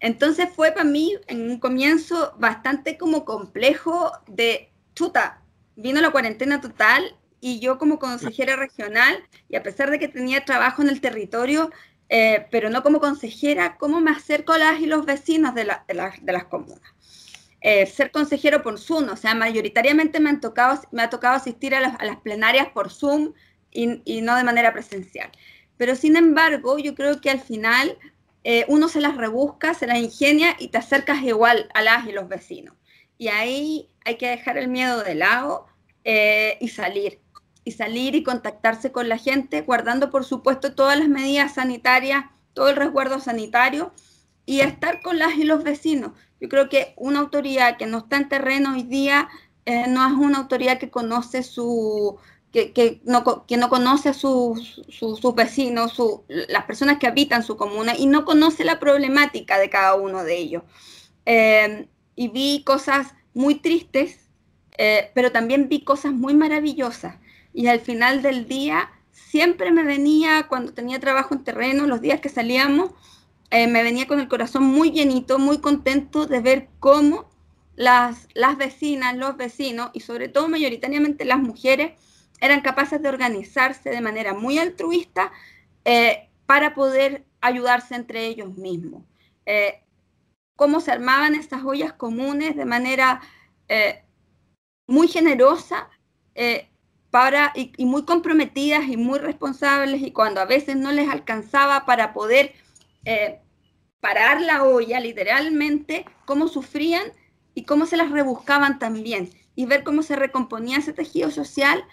Entonces fue para mí en un comienzo bastante como complejo de, chuta, vino la cuarentena total y yo como consejera regional, y a pesar de que tenía trabajo en el territorio, eh, pero no como consejera, ¿cómo me acerco a las y los vecinos de, de, de las comunas? Eh, ser consejero por Zoom, o sea, mayoritariamente me, han tocado, me ha tocado asistir a las, plenarias por Zoom y, no de manera presencial. Pero sin embargo, yo creo que al final eh, uno se las rebusca, se las ingenia y te acercas igual a las y los vecinos. Y ahí hay que dejar el miedo de lado eh, y salir. Y salir y contactarse con la gente, guardando por supuesto todas las medidas sanitarias, todo el resguardo sanitario y estar con las y los vecinos. Yo creo que una autoridad que no está en terreno hoy día eh, no es una autoridad que conoce su, que, que, no, que no conoce a sus su, vecinos, su, las personas que habitan su comuna y no conoce la problemática de cada uno de ellos. Eh, y vi cosas muy tristes, eh, pero también vi cosas muy maravillosas. Y al final del día siempre me venía, cuando tenía trabajo en terreno, los días que salíamos, eh, me venía con el corazón muy llenito, muy contento de ver cómo las, las vecinas, los vecinos y sobre todo mayoritariamente las mujeres eran capaces de organizarse de manera muy altruista eh, para poder ayudarse entre ellos mismos. Eh, cómo se armaban estas ollas comunes de manera muy generosa para, y, muy comprometidas y muy responsables y cuando a veces no les alcanzaba para poder parar la olla literalmente, cómo sufrían y cómo se las rebuscaban también y ver cómo se recomponía ese tejido social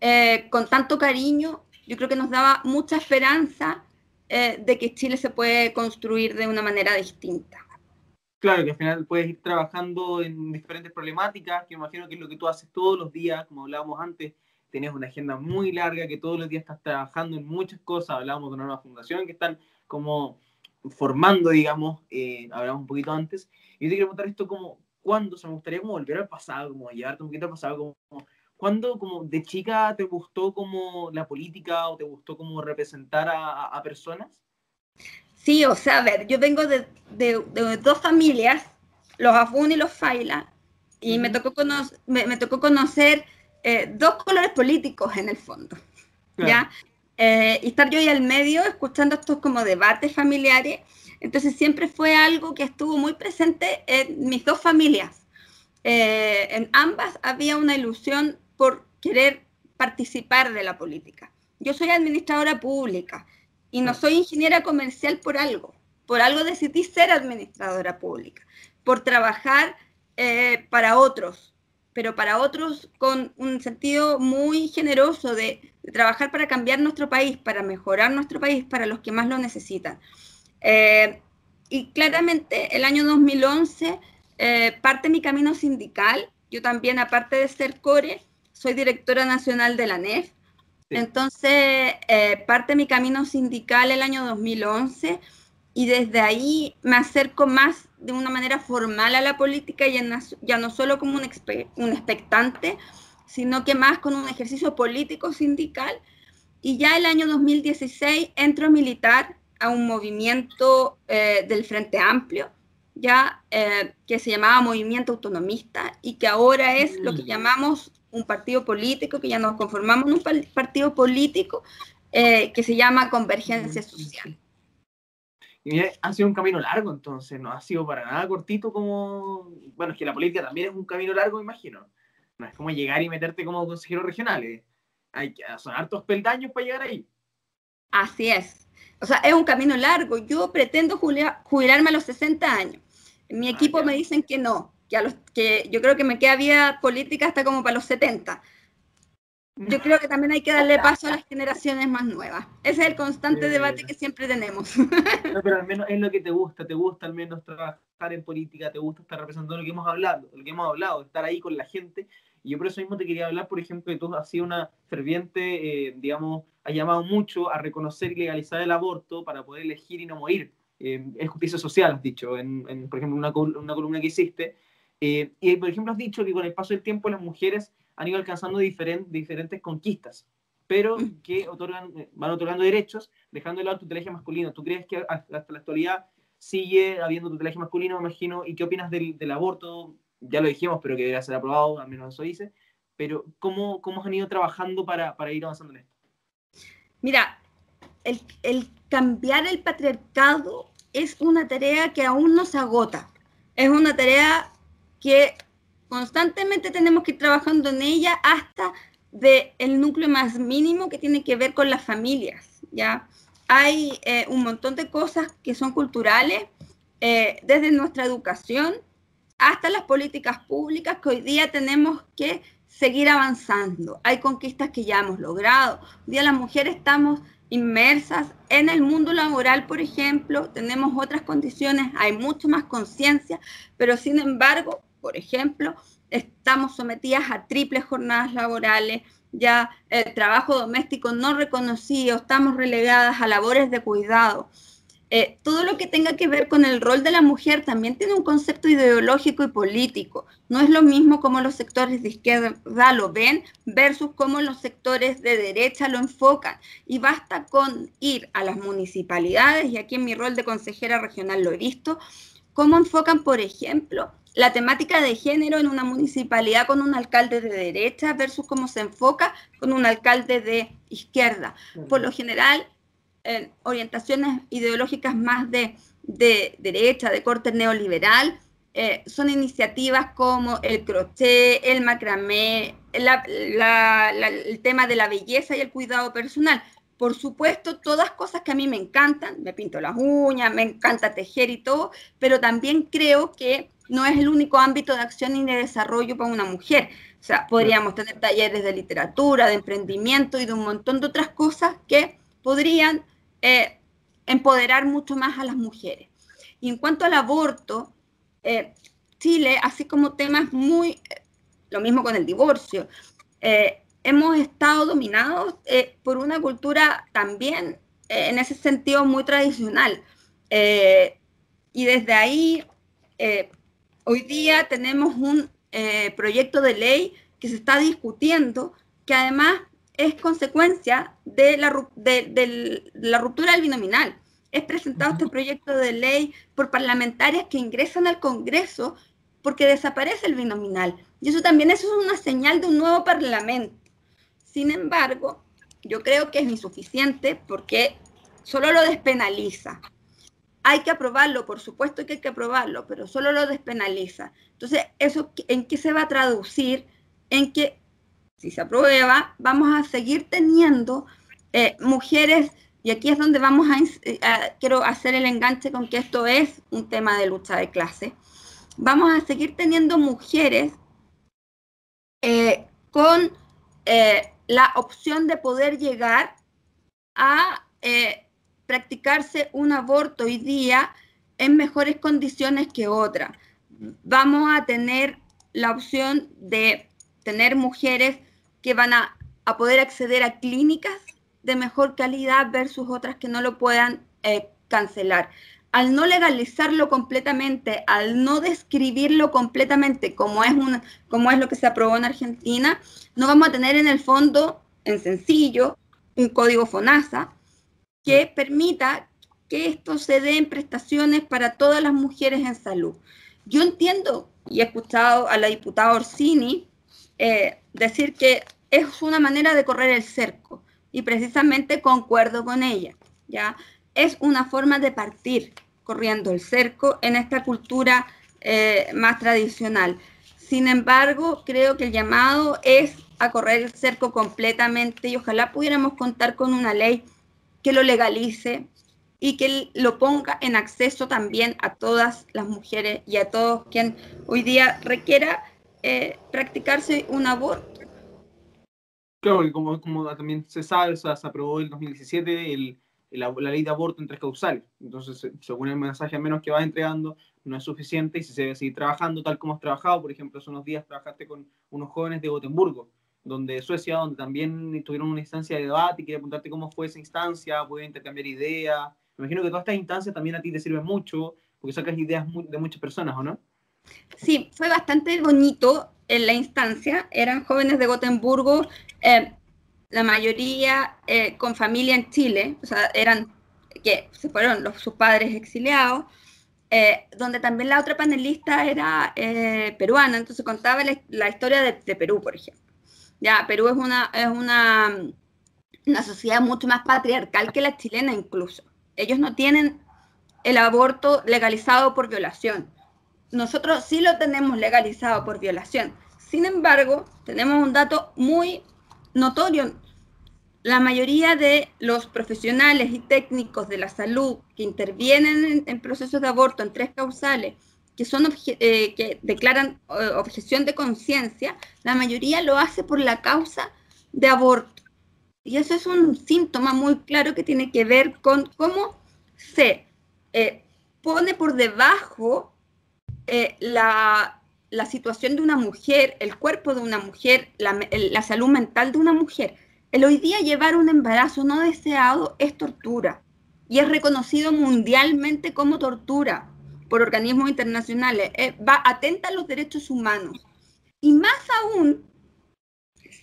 eh, con tanto cariño, yo creo que nos daba mucha esperanza eh, de que Chile se puede construir de una manera distinta. Claro, que al final puedes ir trabajando en diferentes problemáticas, que imagino que es lo que tú haces todos los días, como hablábamos antes, tenés una agenda muy larga, que todos los días estás trabajando en muchas cosas, hablábamos de una nueva fundación que están como formando, digamos, eh, hablamos un poquito antes, y yo te quiero preguntar esto como, ¿cuándo? se me gustaría como volver al pasado, como llevarte un poquito al pasado, como ¿Cuándo como de chica te gustó como la política o te gustó como representar a, personas? Sí, o sea, a ver, yo vengo de, dos familias, los Afun y los Faila, y me, tocó me, tocó conocer eh, dos colores políticos en el fondo, ¿ya? Eh, y estar yo ahí al medio escuchando estos como debates familiares, entonces siempre fue algo que estuvo muy presente en mis dos familias. Eh, en ambas había una ilusión por querer participar de la política. Yo soy administradora pública y no soy ingeniera comercial por algo. Por algo decidí ser administradora pública, por trabajar eh, para otros, pero para otros con un sentido muy generoso de, trabajar para cambiar nuestro país, para mejorar nuestro país, para los que más lo necesitan. Eh, y claramente el año 2011 eh, parte mi camino sindical. Yo también, aparte de ser core, soy directora nacional de la NEF. Entonces, eh, parte mi camino sindical el año 2011 y desde ahí me acerco más de una manera formal a la política, ya, ya no solo como un, un expectante, sino que más con un ejercicio político sindical. Y ya el año 2016 entro a militar a un movimiento eh, del Frente Amplio, ya eh, que se llamaba Movimiento Autonomista y que ahora es lo que mm. llamamos un partido político, que ya nos conformamos en un partido político eh, que se llama Convergencia Social. Y ha sido un camino largo, entonces, no ha sido para nada cortito como... Bueno, es que la política también es un camino largo, me imagino. No es como llegar y meterte como consejero regional. Eh. Hay que sonar tus peldaños para llegar ahí. Así es. O sea, es un camino largo. Yo pretendo jubilarme a los 60 años. En mi ah, equipo me dicen que no, que, a los, que yo creo que me queda vida política hasta como para los 70. Yo creo que también hay que darle paso a las generaciones más nuevas. Ese es el constante debate que siempre tenemos. pero al menos es lo que te gusta, te gusta al menos trabajar en política, te gusta estar representando lo que hemos hablado, lo que hemos hablado, estar ahí con la gente. Y yo por eso mismo te quería hablar, por ejemplo, que tú has sido una ferviente, eh, digamos, ha llamado mucho a reconocer y legalizar el aborto para poder elegir y no morir. Eh, es justicia social, has dicho, en, por ejemplo, una, una columna que hiciste. Eh, y, por ejemplo, has dicho que con el paso del tiempo las mujeres han ido alcanzando diferentes conquistas, pero mm. que otorgan, eh, van otorgando derechos, dejando de lado el tutelaje masculino. ¿Tú crees que hasta la actualidad sigue habiendo tutelaje masculino, me imagino? ¿Y qué opinas del, del aborto? Ya lo dijimos, pero que debe ser aprobado, al menos eso dice. Pero, ¿cómo, cómo han ido trabajando para, para ir avanzando en esto? Mira, el, el cambiar el patriarcado es una tarea que aún no se agota. Es una tarea que constantemente tenemos que ir trabajando en ella hasta de el núcleo más mínimo que tiene que ver con las familias, ¿ya? Hay eh, un montón de cosas que son culturales, eh, desde nuestra educación hasta las políticas públicas que hoy día tenemos que seguir avanzando. Hay conquistas que ya hemos logrado. Hoy día las mujeres estamos inmersas en el mundo laboral, por ejemplo, tenemos otras condiciones, hay mucho más conciencia, pero sin embargo, por ejemplo, estamos sometidas a triples jornadas laborales, ya el trabajo doméstico no reconocido, estamos relegadas a labores de cuidado. Eh, todo lo que tenga que ver con el rol de la mujer también tiene un concepto ideológico y político. No es lo mismo como los sectores de izquierda lo ven versus cómo los sectores de derecha lo enfocan. Y basta con ir a las municipalidades, y aquí en mi rol de consejera regional lo he visto, cómo enfocan, por ejemplo, la temática de género en una municipalidad con un alcalde de derecha versus cómo se enfoca con un alcalde de izquierda. Por lo general, en orientaciones ideológicas más de, derecha, de corte neoliberal, eh, son iniciativas como el crochet, el macramé, el tema de la belleza y el cuidado personal. Por supuesto, todas cosas que a mí me encantan, me pinto las uñas, me encanta tejer y todo, pero también creo que no es el único ámbito de acción y de desarrollo para una mujer. O sea, podríamos tener talleres de literatura, de emprendimiento y de un montón de otras cosas que podrían eh, empoderar mucho más a las mujeres. Y en cuanto al aborto, eh, Chile, así como temas muy, lo mismo con el divorcio, eh, hemos estado dominados por una cultura también, en ese sentido, muy tradicional. y desde ahí Hoy día tenemos un eh, proyecto de ley que se está discutiendo, que además es consecuencia de la, de, la ruptura del binominal. Es presentado este proyecto de ley por parlamentarias que ingresan al Congreso porque desaparece el binominal. Y eso también eso es una señal de un nuevo parlamento. Sin embargo, yo creo que es insuficiente porque solo lo despenaliza hay que aprobarlo, por supuesto que hay que aprobarlo, pero solo lo despenaliza. Entonces, ¿eso en qué se va a traducir? En que, si se aprueba, vamos a seguir teniendo eh, mujeres, y aquí es donde vamos eh, a, quiero hacer el enganche con que esto es un tema de lucha de clase, vamos a seguir teniendo mujeres eh, con la opción de poder llegar a practicarse un aborto hoy día en mejores condiciones que otra. Vamos a tener la opción de tener mujeres que van a, poder acceder a clínicas de mejor calidad versus otras que no lo puedan eh, cancelar. Al no legalizarlo completamente, al no describirlo completamente como es, una, como es lo que se aprobó en Argentina, no vamos a tener en el fondo, en sencillo, un código FONASA, que permita que esto se dé en prestaciones para todas las mujeres en salud. Yo entiendo y he escuchado a la diputada Orsini eh, decir que es una manera de correr el cerco y precisamente concuerdo con ella. ¿ya? Es una forma de partir corriendo el cerco en esta cultura eh, más tradicional. Sin embargo, creo que el llamado es a correr el cerco completamente y ojalá pudiéramos contar con una ley que lo legalice y que lo ponga en acceso también a todas las mujeres y a todos quien hoy día requiera eh, practicarse un aborto. Claro, y como, como también se sabe, se aprobó en el 2017 el, la, ley de aborto en tres causales. Entonces, según el mensaje al menos que vas entregando, no es suficiente y si se debe seguir trabajando tal como has trabajado. Por ejemplo, hace unos días trabajaste con unos jóvenes de Gotemburgo donde Suecia, donde también tuvieron una instancia de debate y quería preguntarte cómo fue esa instancia, pueden intercambiar ideas. Me imagino que todas estas instancias también a ti te sirven mucho, porque sacas ideas de muchas personas, ¿o no? Sí, fue bastante bonito en la instancia. Eran jóvenes de Gotemburgo, eh, la mayoría eh, con familia en Chile, o sea, eran que se fueron los, sus padres exiliados, eh, donde también la otra panelista era peruana, entonces contaba la, historia de Perú, por ejemplo. Ya, Perú es una, es una, una sociedad mucho más patriarcal que la chilena incluso. Ellos no tienen el aborto legalizado por violación. Nosotros sí lo tenemos legalizado por violación. Sin embargo, tenemos un dato muy notorio. La mayoría de los profesionales y técnicos de la salud que intervienen en, procesos de aborto en tres causales que, son eh, que declaran eh, objeción de conciencia, la mayoría lo hace por la causa de aborto. Y eso es un síntoma muy claro que tiene que ver con cómo se eh, pone por debajo la, la, situación de una mujer, el cuerpo de una mujer, la, salud mental de una mujer. El hoy día llevar un embarazo no deseado es tortura y es reconocido mundialmente como tortura por organismos internacionales, eh, va atenta a los derechos humanos. Y más aún,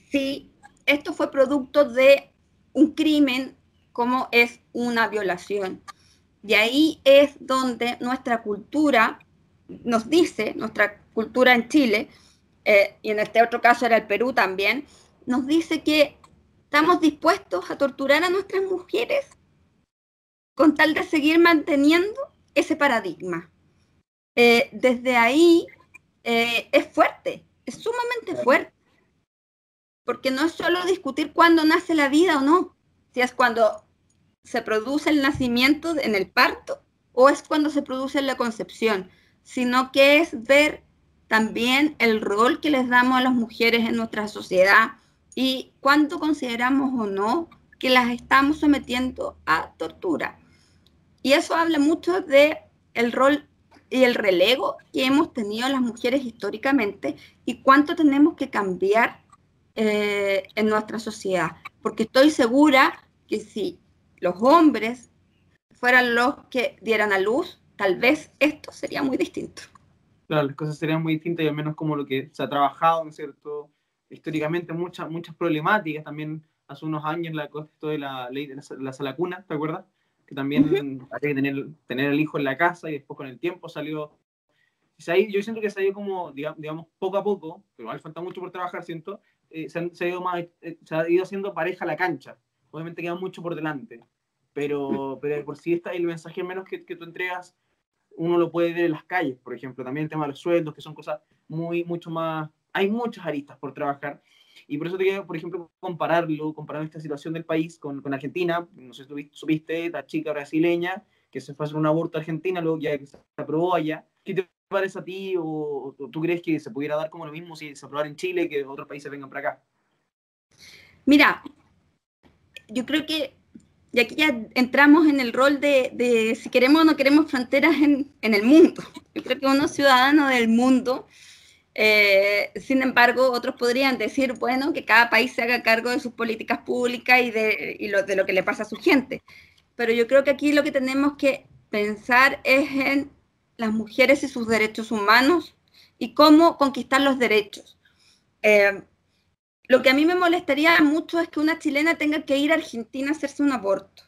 si esto fue producto de un crimen como es una violación. De ahí es donde nuestra cultura nos dice, nuestra cultura en Chile, eh, y en este otro caso era el Perú también, nos dice que estamos dispuestos a torturar a nuestras mujeres con tal de seguir manteniendo ese paradigma. Eh, desde ahí eh, es fuerte, es sumamente fuerte, porque no es solo discutir cuándo nace la vida o no, si es cuando se produce el nacimiento en el parto o es cuando se produce la concepción, sino que es ver también el rol que les damos a las mujeres en nuestra sociedad y cuánto consideramos o no que las estamos sometiendo a tortura. Y eso habla mucho de el rol y el relego que hemos tenido las mujeres históricamente y cuánto tenemos que cambiar eh, en nuestra sociedad. Porque estoy segura que si los hombres fueran los que dieran a luz, tal vez esto sería muy distinto. Claro, las cosas serían muy distintas y al menos como lo que se ha trabajado, ¿no es cierto? Históricamente muchas muchas problemáticas, también hace unos años la, esto de la ley de la, la salacuna, ¿te acuerdas? que también había que tener, tener el hijo en la casa y después con el tiempo salió. yo siento que se ha ido como, digamos, poco a poco, pero igual falta mucho por trabajar, siento, eh, se, ha ido más, eh, se ha ido haciendo pareja a la cancha. Obviamente queda mucho por delante, pero, pero por si está el mensaje menos que, que tú entregas, uno lo puede ver en las calles, por ejemplo, también el tema de los sueldos, que son cosas muy, mucho más, hay muchas aristas por trabajar y por eso te quiero, por ejemplo, compararlo, comparar esta situación del país con, con Argentina. No sé si supiste, la chica brasileña que se fue a hacer un aborto a Argentina, luego ya que se aprobó allá. ¿Qué te parece a ti o, tú crees que se pudiera dar como lo mismo si se aprobara en Chile que otros países vengan para acá? Mira, yo creo que, y aquí ya entramos en el rol de, si queremos o no queremos fronteras en, en, el mundo. Yo creo que uno ciudadano del mundo eh, sin embargo, otros podrían decir, bueno, que cada país se haga cargo de sus políticas públicas y, de, lo, de lo que le pasa a su gente. Pero yo creo que aquí lo que tenemos que pensar es en las mujeres y sus derechos humanos y cómo conquistar los derechos. Eh, lo que a mí me molestaría mucho es que una chilena tenga que ir a Argentina a hacerse un aborto.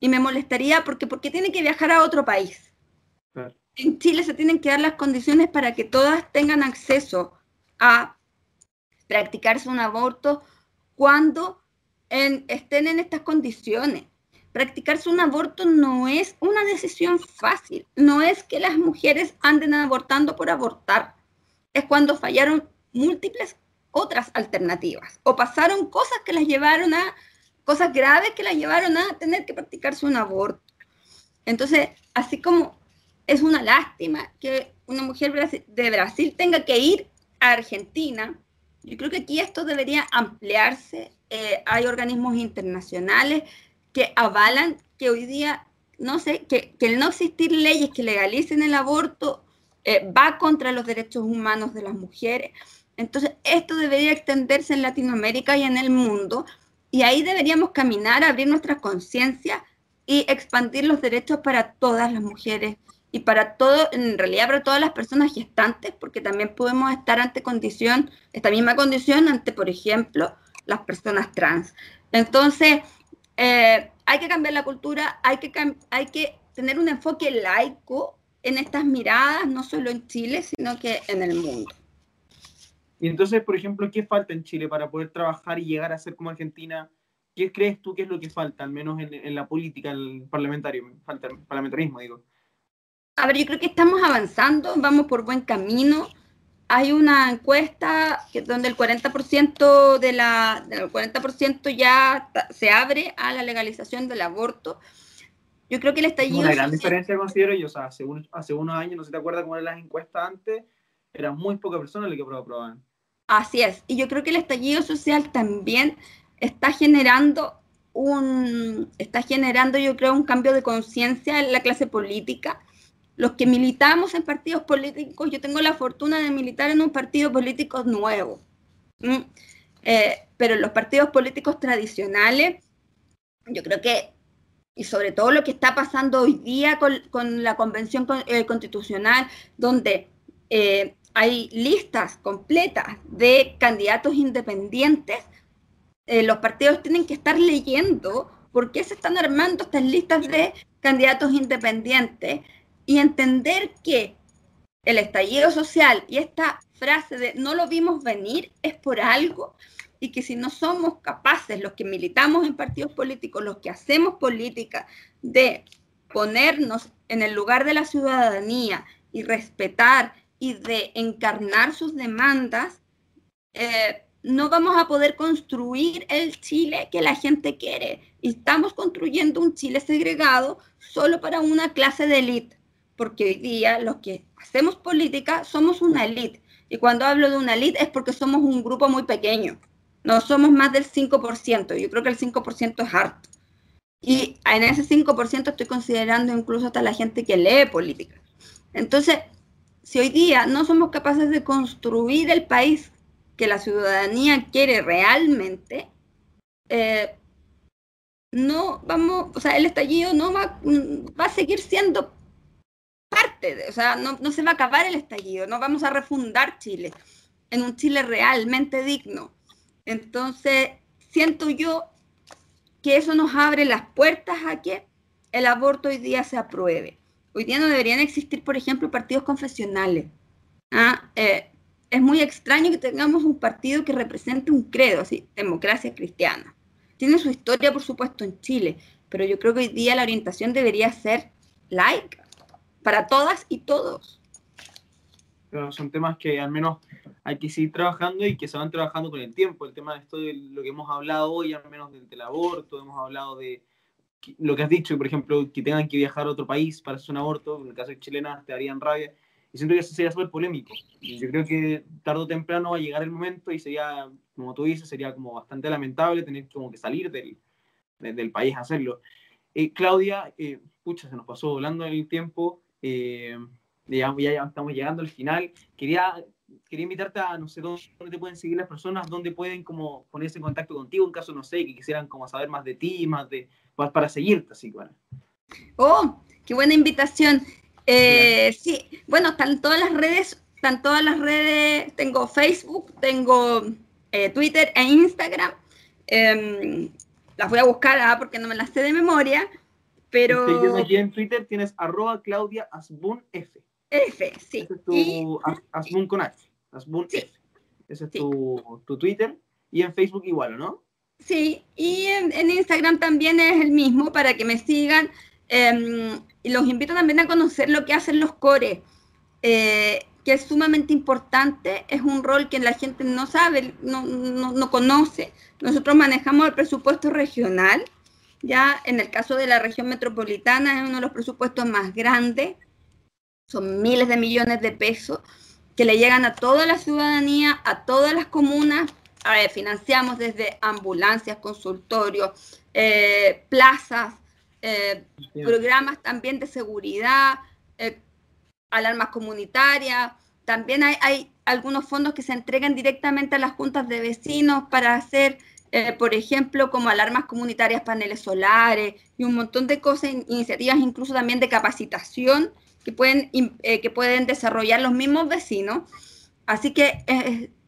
Y me molestaría porque, porque tiene que viajar a otro país en Chile se tienen que dar las condiciones para que todas tengan acceso a practicarse un aborto cuando estén en estas condiciones. Practicarse un aborto no es una decisión fácil, no es que las mujeres anden abortando por abortar, es cuando fallaron múltiples otras alternativas o pasaron cosas que las llevaron a, cosas graves que las llevaron a tener que practicarse un aborto. Entonces, así como es una lástima que una mujer de Brasil tenga que ir a Argentina. Yo creo que aquí esto debería ampliarse. Eh, hay organismos internacionales que avalan que hoy día, no sé, que, el no existir leyes que legalicen el aborto eh, va contra los derechos humanos de las mujeres. Entonces, esto debería extenderse en Latinoamérica y en el mundo. Y ahí deberíamos caminar, abrir nuestra conciencia y expandir los derechos para todas las mujeres y para todo, en realidad para todas las personas gestantes, porque también podemos estar ante condición, esta misma condición ante, por ejemplo, las personas trans. Entonces, eh, hay que cambiar la cultura, hay que tener un enfoque laico en estas miradas, no solo en Chile, sino que en el mundo. Y entonces, por ejemplo, ¿qué falta en Chile para poder trabajar y llegar a ser como Argentina? ¿Qué crees tú que es lo que falta, al menos en, en la política, el parlamentario, falta el parlamentarismo, digo? A ver, yo creo que estamos avanzando, vamos por buen camino. Hay una encuesta que, donde el 40% de la, del 40% ya se abre a la legalización del aborto. Yo creo que el estallido. Una gran diferencia considero yo, o sea, hace, hace unos años, no sé si te acuerdas cómo eran las encuestas antes, eran muy pocas personas las que aprobaban. Así es, y yo creo que el estallido social también está generando un, está generando yo creo un cambio de conciencia en la clase política. Los que militamos en partidos políticos, yo tengo la fortuna de militar en un partido político nuevo, eh, pero los partidos políticos tradicionales, yo creo que, y sobre todo lo que está pasando hoy día con, la Convención eh, Constitucional, donde eh, hay listas completas de candidatos independientes, los partidos tienen que estar leyendo por qué se están armando estas listas de candidatos independientes y entender que el estallido social y esta frase de no lo vimos venir es por algo y que si no somos capaces, los que militamos en partidos políticos, los que hacemos política, de ponernos en el lugar de la ciudadanía y respetar y de encarnar sus demandas, eh, no vamos a poder construir el Chile que la gente quiere. Y estamos construyendo un Chile segregado solo para una clase de élite, porque hoy día los que hacemos política somos una élite. Y cuando hablo de una élite es porque somos un grupo muy pequeño. No somos más del 5%. Yo creo que el 5% es harto. Y en ese 5% estoy considerando incluso hasta la gente que lee política. Entonces, si hoy día no somos capaces de construir el país que la ciudadanía quiere realmente, eh, no vamos, o sea, el estallido no va, va a seguir siendo parte, de, o sea, no, no se va a acabar el estallido, no vamos a refundar Chile en un Chile realmente digno. Entonces, siento yo que eso nos abre las puertas a que el aborto hoy día se apruebe. Hoy día no deberían existir, por ejemplo, partidos confesionales. ¿ah? Eh, es muy extraño que tengamos un partido que represente un credo, así, democracia cristiana. Tiene su historia, por supuesto, en Chile, pero yo creo que hoy día la orientación debería ser laica, para todas y todos. Pero son temas que al menos hay que seguir trabajando y que se van trabajando con el tiempo. El tema de esto de lo que hemos hablado hoy, al menos del, aborto, hemos hablado de lo que has dicho, por ejemplo, que tengan que viajar a otro país para hacer un aborto, en el caso de chilenas te darían rabia. Y siento que eso sería súper polémico. Yo creo que tarde o temprano va a llegar el momento y sería, como tú dices, sería como bastante lamentable tener como que salir del, del país a hacerlo. Eh, Claudia, eh, pucha, se nos pasó volando el tiempo. Eh, ya, estamos llegando al final. Quería, quería invitarte a, no sé, dónde, te pueden seguir las personas, dónde pueden como ponerse en contacto contigo en caso, no sé, que quisieran como saber más de ti, más de, para, seguirte, así, bueno. Oh, qué buena invitación. Eh, sí, bueno, están todas las redes, están todas las redes, tengo Facebook, tengo eh, Twitter e Instagram. Em, las voy a buscar ¿ah? porque no me las sé de memoria, pero... aquí en Twitter tienes arroba Claudia Asbun F. F, sí. Ese es tu Asbun con H. Asbun F. Ese es tu, tu, Twitter. Y en Facebook igual, ¿no? Sí, y en, Instagram también es el mismo para que me sigan. Em, y los invito también a conocer lo que hacen los cores, eh, que es sumamente importante. Es un rol que la gente no sabe, no, no, no conoce. Nosotros manejamos el presupuesto regional. Ya en el caso de la región metropolitana es uno de los presupuestos más grandes son miles de millones de pesos que le llegan a toda la ciudadanía, a todas las comunas. financiamos desde ambulancias, consultorios, eh, plazas, eh, programas también de seguridad, eh, alarmas comunitarias. También hay, hay, algunos fondos que se entregan directamente a las juntas de vecinos para hacer, por ejemplo, como alarmas comunitarias, paneles solares y un montón de cosas, iniciativas incluso también de capacitación que pueden, eh, que pueden desarrollar los mismos vecinos. Así que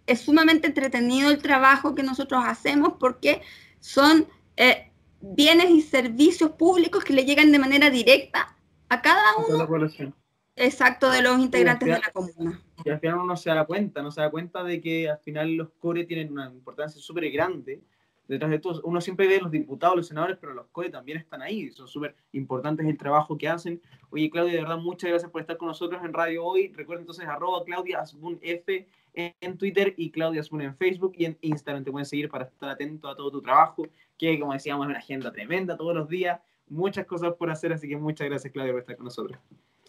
es, sumamente entretenido el trabajo que nosotros hacemos porque son eh, bienes y servicios públicos que le llegan de manera directa a cada uno. Exacto, de los integrantes de la comuna. Y al final uno se da cuenta, no se da cuenta de que al final los core tienen una importancia súper grande detrás de todo, uno siempre ve los diputados, los senadores, pero los COE también están ahí, son súper importantes el trabajo que hacen. Oye, Claudia, de verdad, muchas gracias por estar con nosotros en Radio Hoy. Recuerda entonces arroba Claudia Asbun F en Twitter y Claudia Asbun en Facebook y en Instagram. Te pueden seguir para estar atento a todo tu trabajo, que como decíamos es una agenda tremenda todos los días, muchas cosas por hacer, así que muchas gracias Claudia por estar con nosotros.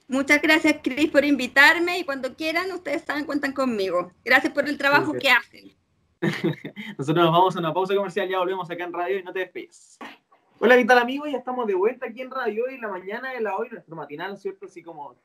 Muchas gracias, Cris, por invitarme y cuando quieran, ustedes saben, cuentan conmigo. Gracias por el trabajo que hacen. <laughs> Nosotros nos vamos a una pausa comercial, ya volvemos acá en Radio y no te despegues. Hola, ¿qué tal amigos? Ya estamos de vuelta aquí en Radio y la mañana de la hoy, nuestro matinal, ¿cierto? Así como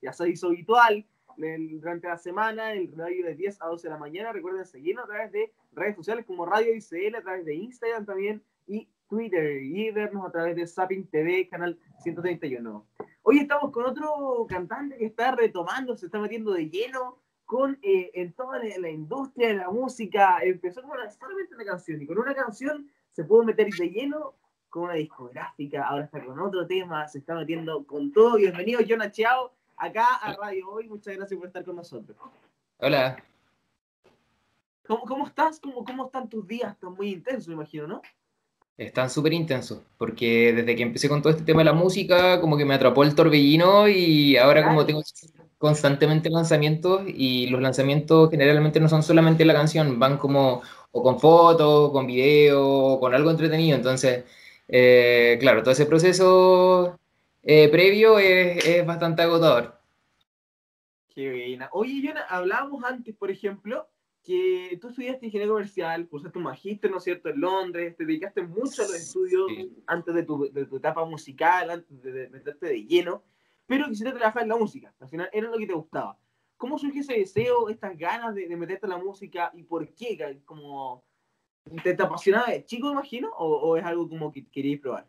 ya se hizo habitual durante la semana, el radio de 10 a 12 de la mañana. Recuerden seguirnos a través de redes sociales como Radio ICL, a través de Instagram también y Twitter y vernos a través de Zapping TV, canal 131. Hoy estamos con otro cantante que está retomando, se está metiendo de lleno con, eh, en toda la, industria de la música. Empezó con una, solamente una canción y con una canción se pudo meter de lleno con una discográfica. Ahora está con otro tema, se está metiendo con todo. Bienvenido, Jonah Chao, acá a Radio Hoy. Muchas gracias por estar con nosotros. Hola. ¿Cómo, cómo estás? ¿Cómo, ¿Cómo están tus días? Están muy intensos, me imagino, ¿no? Están súper intensos, porque desde que empecé con todo este tema de la música, como que me atrapó el torbellino y ahora como tengo constantemente lanzamientos y los lanzamientos generalmente no son solamente la canción, van como o con fotos, con video, con algo entretenido. Entonces, eh, claro, todo ese proceso eh, previo es, es, bastante agotador. Qué buena. Oye, Jonah, hablábamos antes, por ejemplo, que tú estudiaste ingeniería comercial, cursaste un magíster, ¿no es cierto?, en Londres, te dedicaste mucho a los estudios antes de tu, de tu, etapa musical, antes de, de meterte de lleno, pero quisiste trabajar en la música, al final era lo que te gustaba. ¿Cómo surge ese deseo, estas ganas de, de meterte en la música y por qué? Como, ¿Te, te apasionaba de chico, imagino, o, o es algo como que querías probar?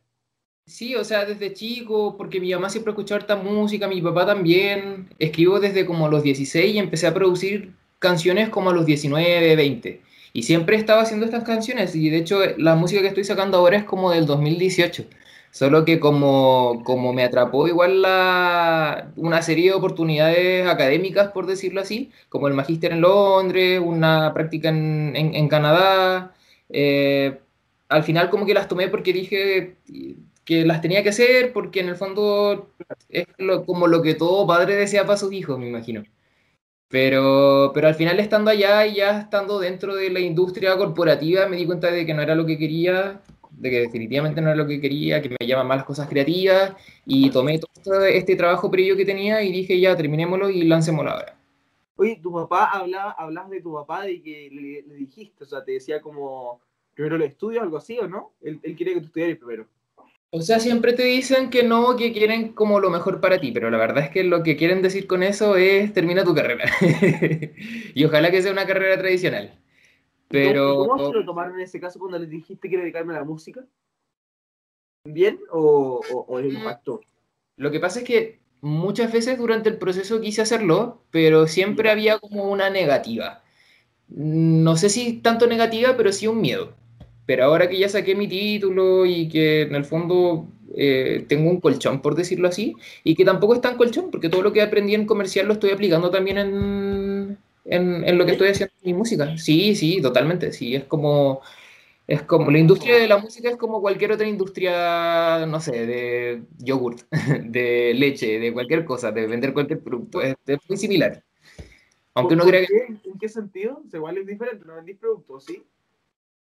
Sí, o sea, desde chico, porque mi mamá siempre escuchó harta música, mi papá también. Escribo desde como los 16 y empecé a producir canciones como a los 19, 20. Y siempre estaba haciendo estas canciones y de hecho la música que estoy sacando ahora es como del 2018. Solo que como, como me atrapó igual la, una serie de oportunidades académicas, por decirlo así, como el magíster en Londres, una práctica en, en, Canadá, eh, al final como que las tomé porque dije que las tenía que hacer, porque en el fondo es lo, como lo que todo padre desea para sus hijos, me imagino. Pero, pero al final estando allá y ya estando dentro de la industria corporativa me di cuenta de que no era lo que quería, de que definitivamente no era lo que quería, que me llaman más las cosas creativas y tomé todo este trabajo previo que tenía y dije ya terminémoslo y lancémoslo ahora. Oye, tu papá, hablaba, hablas de tu papá de que le, le, dijiste, o sea, te decía como primero el estudio, algo así, ¿o no? Él, él quiere que tú estudiaras primero. O sea, siempre te dicen que no, que quieren como lo mejor para ti, pero la verdad es que lo que quieren decir con eso es termina tu carrera. <laughs> y ojalá que sea una carrera tradicional. Pero... ¿Cómo se lo tomaron en ese caso cuando les dijiste que dedicarme a la música? ¿Bien o, o, o les impactó? Lo que pasa es que muchas veces durante el proceso quise hacerlo, pero siempre había como una negativa. No sé si tanto negativa, pero sí un miedo. Pero ahora que ya saqué mi título y que en el fondo eh, tengo un colchón, por decirlo así, y que tampoco es tan colchón, porque todo lo que aprendí en comercial lo estoy aplicando también en, en, en lo que estoy haciendo en mi música. Sí, sí, totalmente. Sí, es como, es como, la industria de la música es como cualquier otra industria, no sé, de yogurt, <laughs> de leche, de cualquier cosa, de vender cualquier producto. Es, es muy similar. Aunque uno crea que... ¿En qué sentido? igual es diferente, no vendís productos, ¿sí?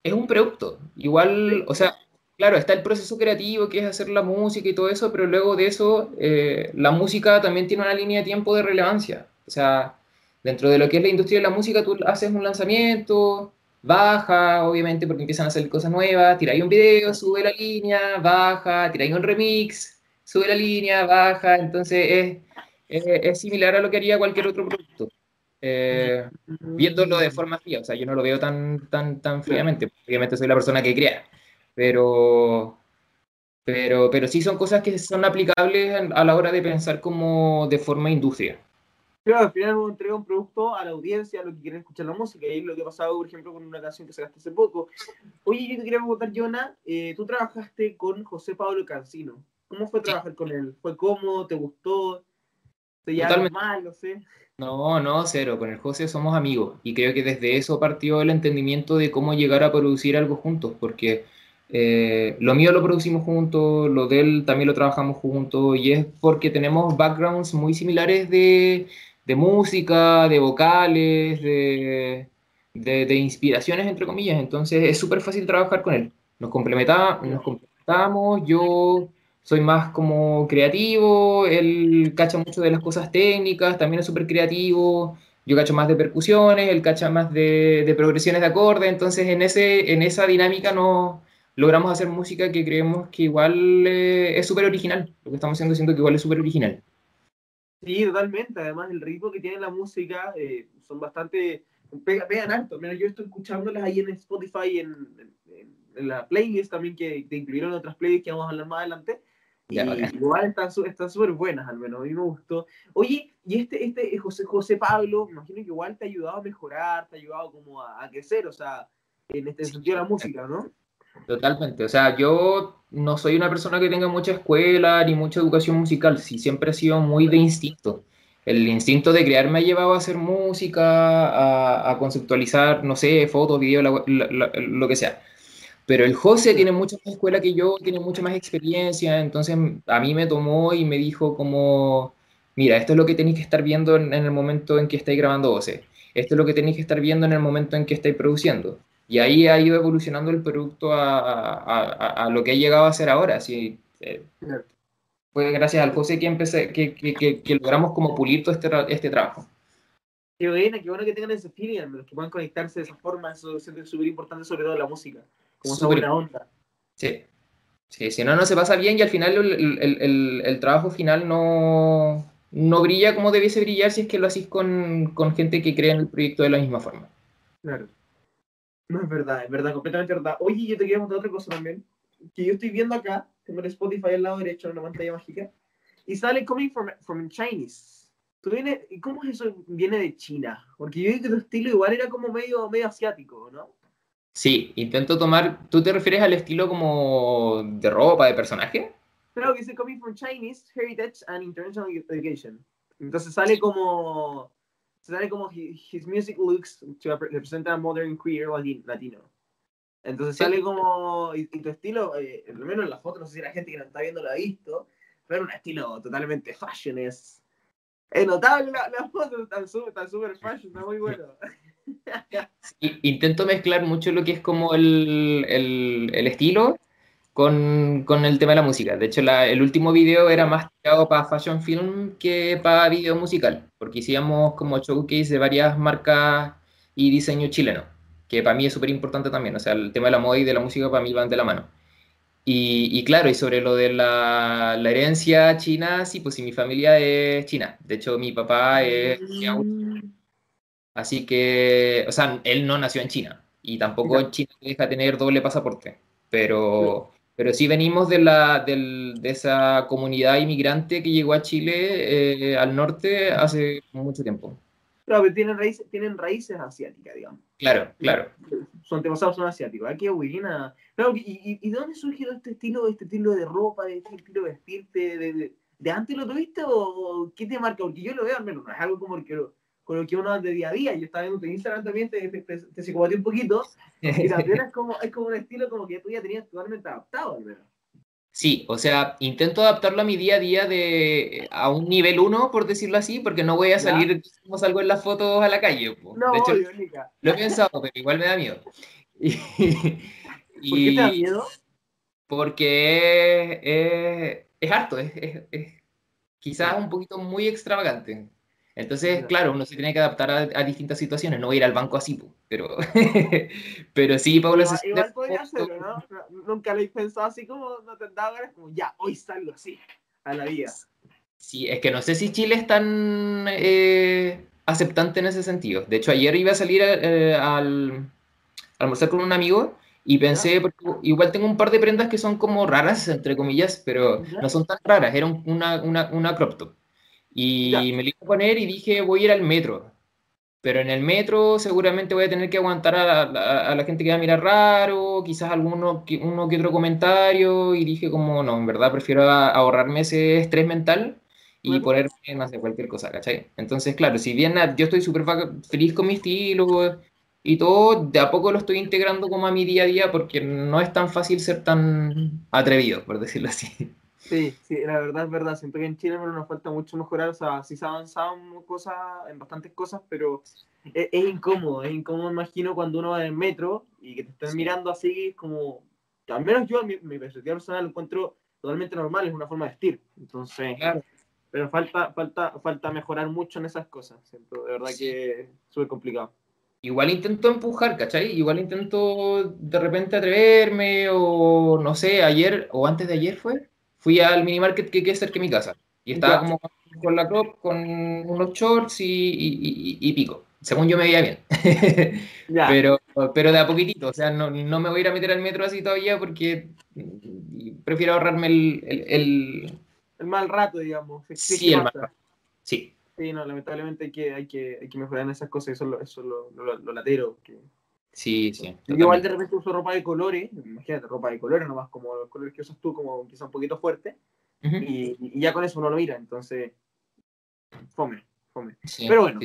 es un producto. Igual, o sea, claro, está el proceso creativo que es hacer la música y todo eso, pero luego de eso, eh, la música también tiene una línea de tiempo de relevancia. O sea, dentro de lo que es la industria de la música, tú haces un lanzamiento, baja, obviamente, porque empiezan a hacer cosas nuevas, tiráis un video, sube la línea, baja, tiráis un remix, sube la línea, baja, entonces es, es, es similar a lo que haría cualquier otro producto eh, viéndolo de forma fría. O sea, yo no lo veo tan, tan, tan fríamente. Obviamente soy la persona que crea. Pero, pero, pero sí son cosas que son aplicables a la hora de pensar como de forma industria. Claro, al final uno entrega un producto a la audiencia, a lo que quieren escuchar la música, y es lo que ha pasado, por ejemplo, con una canción que sacaste hace poco. Oye, yo te quería preguntar, Jonah, eh, tú trabajaste con José Pablo Cancino. ¿Cómo fue trabajar con él? ¿Fue cómodo? ¿Te gustó? ¿Te llevaron mal? No sé. No, no, cero. Con el José somos amigos y creo que desde eso partió el entendimiento de cómo llegar a producir algo juntos, porque eh, lo mío lo producimos juntos, lo de él también lo trabajamos juntos y es porque tenemos backgrounds muy similares de, de música, de vocales, de, de, de, inspiraciones, entre comillas. Entonces es súper fácil trabajar con él. Nos, complementa, nos complementamos, yo soy más como creativo, él cacha mucho de las cosas técnicas, también es súper creativo, yo cacho más de percusiones, él cacha más de, de, progresiones de acorde, entonces en, ese, en esa dinámica no logramos hacer música que creemos que igual eh, es súper original, lo que estamos haciendo siento que igual es súper original. Sí, totalmente, además el ritmo que tiene la música eh, son bastante, pega, pegan alto, Mira, yo estoy escuchándolas ahí en Spotify, en, en, en la playlist también que te incluyeron otras playlists que vamos a hablar más adelante, y igual están súper están buenas, al menos, a mí me gustó. Oye, y este, este José, José Pablo, me imagino que igual te ha ayudado a mejorar, te ha ayudado como a, a crecer, o sea, en este sentido de la música, ¿no? Totalmente, o sea, yo no soy una persona que tenga mucha escuela ni mucha educación musical, sí, siempre he sido muy de instinto. el instinto de crear me ha llevado a hacer música, a, conceptualizar, no sé, fotos, videos, lo que sea. Pero el José tiene mucha más escuela que yo, tiene mucha más experiencia, entonces a mí me tomó y me dijo como, mira, esto es lo que tenéis que estar viendo en, el momento en que estáis grabando voces, esto es lo que tenéis que estar viendo en el momento en que estáis produciendo. Y ahí ha ido evolucionando el producto a, lo que ha llegado a ser ahora. Sí, eh, fue gracias al José que, empecé, que, que, que, logramos como pulir todo este, este trabajo. Qué bueno, qué bueno que tengan ese feeling, que puedan conectarse de esa forma, eso es súper importante, sobre todo en la música, como esa buena onda. Sí. sí, si no, no se pasa bien y al final el, el, el, trabajo final no, no brilla como debiese brillar si es que lo hacís con, con gente que cree en el proyecto de la misma forma. Claro. No es verdad, es verdad, completamente verdad. Oye, yo te quería contar otra cosa también. Que yo estoy viendo acá, tengo el Spotify al lado derecho en una pantalla mágica, y sale Coming from, from Chinese. ¿Tú viene, ¿Cómo es eso? Viene de China. Porque yo vi que tu estilo igual era como medio, medio asiático, ¿no? Sí, intento tomar. ¿Tú te refieres al estilo como de ropa, de personaje? Creo que dice Coming from Chinese, Heritage and International Education. Entonces sale como sale como his, music looks to represent a modern queer latino. Entonces sale como, y, tu estilo, eh, al menos en la foto, no sé si la gente que nos está viendo lo ha visto, pero un estilo totalmente fashion, es, es notable la, la foto, está súper fashion, está muy bueno. <laughs> intento mezclar mucho lo que es como el, el, el estilo con, con, el tema de la música. De hecho, la, el último video era más tirado para fashion film que para video musical, porque hicimos como showcase de varias marcas y diseño chileno, que para mí es súper importante también. O sea, el tema de la moda y de la música para mí van de la mano. Y, y claro, y sobre lo de la, la, herencia china, sí, pues sí, mi familia es china. De hecho, mi papá es... Mm. Así que, o sea, él no nació en China y tampoco en China deja tener doble pasaporte, pero... Pero sí venimos de, la, del, de esa comunidad inmigrante que llegó a Chile, eh, al norte, hace mucho tiempo. Claro, pero tienen raíces, tienen raíces asiáticas, digamos. Claro, claro. Son antepasados son asiáticos. Aquí buena. Claro, ¿y, y, de dónde surgió este estilo, este estilo de ropa, este estilo de vestirte? ¿De, de, antes lo tuviste o qué te marca? Porque yo lo veo al menos, no es algo como que con lo que uno de día a día. Yo estaba viendo tu Instagram también, te, te, te, un poquito, y también es como, es como un estilo como que tú ya tenías totalmente adaptado, al menos. Sí, o sea, intento adaptarlo a mi día a día de a un nivel 1, por decirlo así, porque no voy a salir como salgo en las fotos a la calle. No, de hecho, lo he pensado, pero igual me da miedo. <laughs> Y, ¿Por qué te da miedo? Porque es, es harto, es, es, quizás un poquito muy extravagante. Entonces, claro, uno se tiene que adaptar a, distintas situaciones, no voy a ir al banco así, pero, <laughs> pero sí, Paula... Igual, igual podría hacerlo, ¿no? Nunca lo he pensado así como, no te daba ganas, como ya, hoy salgo así, a la vida. Sí, es que no sé si Chile es tan eh, aceptante en ese sentido. De hecho, ayer iba a salir eh, al almorzar con un amigo y pensé, porque igual tengo un par de prendas que son como raras, entre comillas, pero no son tan raras, era una, una, una crop top. Y me lo iba a poner y dije, voy a ir al metro. Pero en el metro seguramente voy a tener que aguantar a, la gente que va a mirar raro, quizás alguno que, uno que otro comentario. Y dije como, no, en verdad prefiero ahorrarme ese estrés mental y ponerme, no sé, cualquier cosa, ¿cachai? Entonces, claro, si bien yo estoy súper feliz con mi estilo y todo, de a poco lo estoy integrando como a mi día a día porque no es tan fácil ser tan atrevido, por decirlo así. Sí, sí, la verdad es verdad. Siento que en Chile nos falta mucho mejorar. O sea, sí se ha avanzado en, cosas, en bastantes cosas, pero es, incómodo. Es incómodo, imagino, cuando uno va en el metro y que te estén mirando así, como. Al menos yo, mi, mi perspectiva personal, lo encuentro totalmente normal. Es una forma de vestir. Entonces. Pero falta, falta, falta mejorar mucho en esas cosas. Siento, de verdad que es súper complicado. Igual intento empujar, ¿cachai? Igual intento de repente atreverme, o no sé, ayer o antes de ayer fue fui al mini market que queda cerca de mi casa. Y estaba como con la crop, con unos shorts y, y, pico. Según yo me veía bien. <laughs> pero, pero de a poquitito. O sea, no, no, me voy a ir a meter al metro así todavía porque prefiero ahorrarme el... El, el, mal rato, digamos. Sí, el mal rato. Sí. Sí, no, lamentablemente hay que, hay que, hay que mejorar en esas cosas. Eso, lo, eso lo, lo, lo latero. Que, Sí, sí. Yo igual de repente uso ropa de colores, imagínate, ropa de colores nomás, como los colores que usas tú, como son un poquito fuerte, y, ya con eso uno lo mira, entonces, fome. fome. Sí, Pero bueno.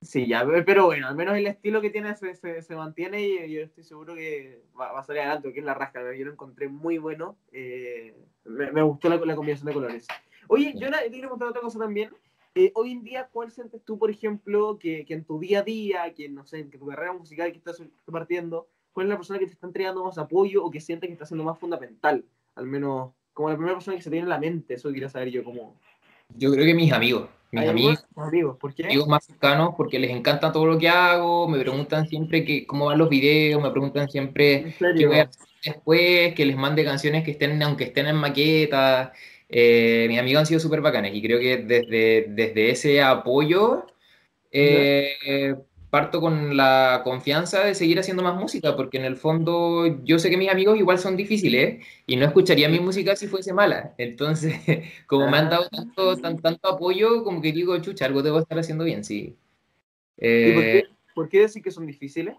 sí, ya, pero bueno, al menos el estilo que tiene se, se, se mantiene y yo estoy seguro que va, va a salir adelante, que es la rasca. Yo lo encontré muy bueno. eh, me, me gustó la, la combinación de colores. Oye, yo te quiero contar otra cosa también. Eh, hoy en día, ¿cuál sientes tú, por ejemplo, que, que en tu día a día, que no sé, en tu carrera musical que estás partiendo, cuál es la persona que te está entregando más apoyo o que sientes que está siendo más fundamental? Al menos, como la primera persona que se te viene en la mente, eso quería saber yo, como... Yo creo que mis amigos, mis ¿Hay amigos, amigos, ¿por qué? amigos más cercanos, porque les encanta todo lo que hago, me preguntan siempre que, cómo van los videos, me preguntan siempre ¿En qué voy a hacer después, que les mande canciones que estén, aunque estén en maqueta. Eh, mis amigos han sido súper bacanes y creo que desde, desde ese apoyo eh, parto con la confianza de seguir haciendo más música, porque en el fondo yo sé que mis amigos igual son difíciles y no escucharía mi música si fuese mala. Entonces, <laughs> como me han dado tanto, tan- tanto apoyo, como que digo, chucha, algo debo estar haciendo bien, sí. ¿Y por Eh, qué, por qué decir que son difíciles?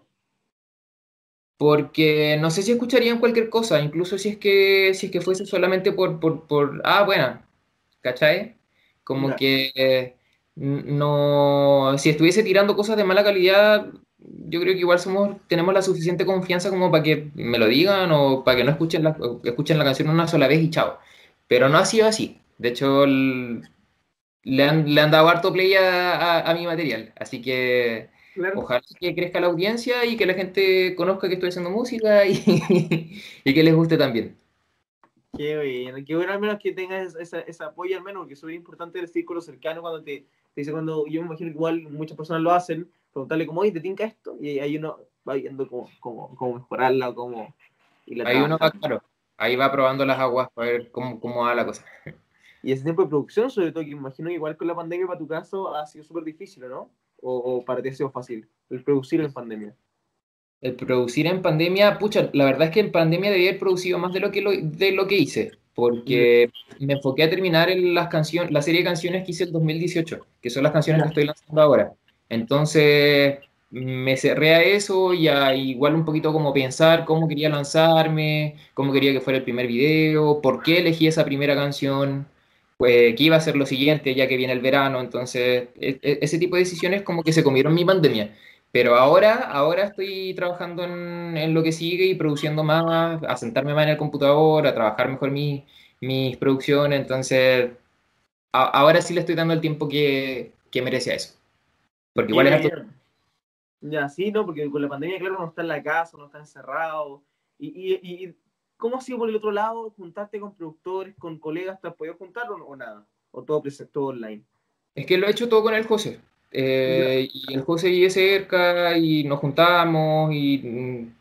Porque no sé si escucharían cualquier cosa, incluso si es que, si es que fuese solamente por, por, por ah, bueno, ¿cachai? Como Ya. que eh, no, si estuviese tirando cosas de mala calidad, yo creo que igual somos, tenemos la suficiente confianza como para que me lo digan o para que no escuchen la, escuchen la canción una sola vez y chao. Pero no ha sido así. De hecho, el- le han, le han dado harto play a, a- a mi material. Así que Claro. ojalá que crezca la audiencia y que la gente conozca que estoy haciendo música y, <laughs> y que les guste también. Qué bien, qué bueno al menos que tengas ese, ese apoyo al menos, porque es súper importante el círculo cercano cuando te, te dice cuando, yo me imagino que igual muchas personas lo hacen, preguntarle como, oye, ¿te tinca esto? Y ahí uno va viendo cómo, cómo, cómo mejorarla o cómo... Y, la Ahí uno va, claro, ahí va probando las aguas para ver cómo, cómo va la cosa. y ese tiempo de producción, sobre todo, que imagino que igual con la pandemia para tu caso ha sido súper difícil, ¿o ¿no? O, o para ti ha sido fácil, el producir en pandemia. El producir en pandemia, pucha, la verdad es que en pandemia debía haber producido más de lo que, lo, de lo que hice, porque me enfoqué a terminar en las canciones, la serie de canciones que hice en 2018, que son las canciones que estoy lanzando ahora. Entonces me cerré a eso y a igual un poquito como pensar cómo quería lanzarme, cómo quería que fuera el primer video, por qué elegí esa primera canción, pues, qué iba a ser lo siguiente ya que viene el verano. Entonces, e- e- ese tipo de decisiones como que se comieron mi pandemia. Pero ahora, ahora estoy trabajando en, en lo que sigue y produciendo más, a sentarme más en el computador, a trabajar mejor mi- mis producciones. Entonces, a- ahora sí le estoy dando el tiempo que, que merece a eso. Porque igual es harto-. Ya, sí, ¿no? Porque con la pandemia, claro, uno está en la casa, uno está encerrado. Y, y, y ¿cómo ha sido por el otro lado juntarte con productores, con colegas? ¿Te has podido juntar o, o nada? ¿O todo, todo online? Es que lo he hecho todo con el José. Eh, y el José vive cerca y nos juntamos y mm,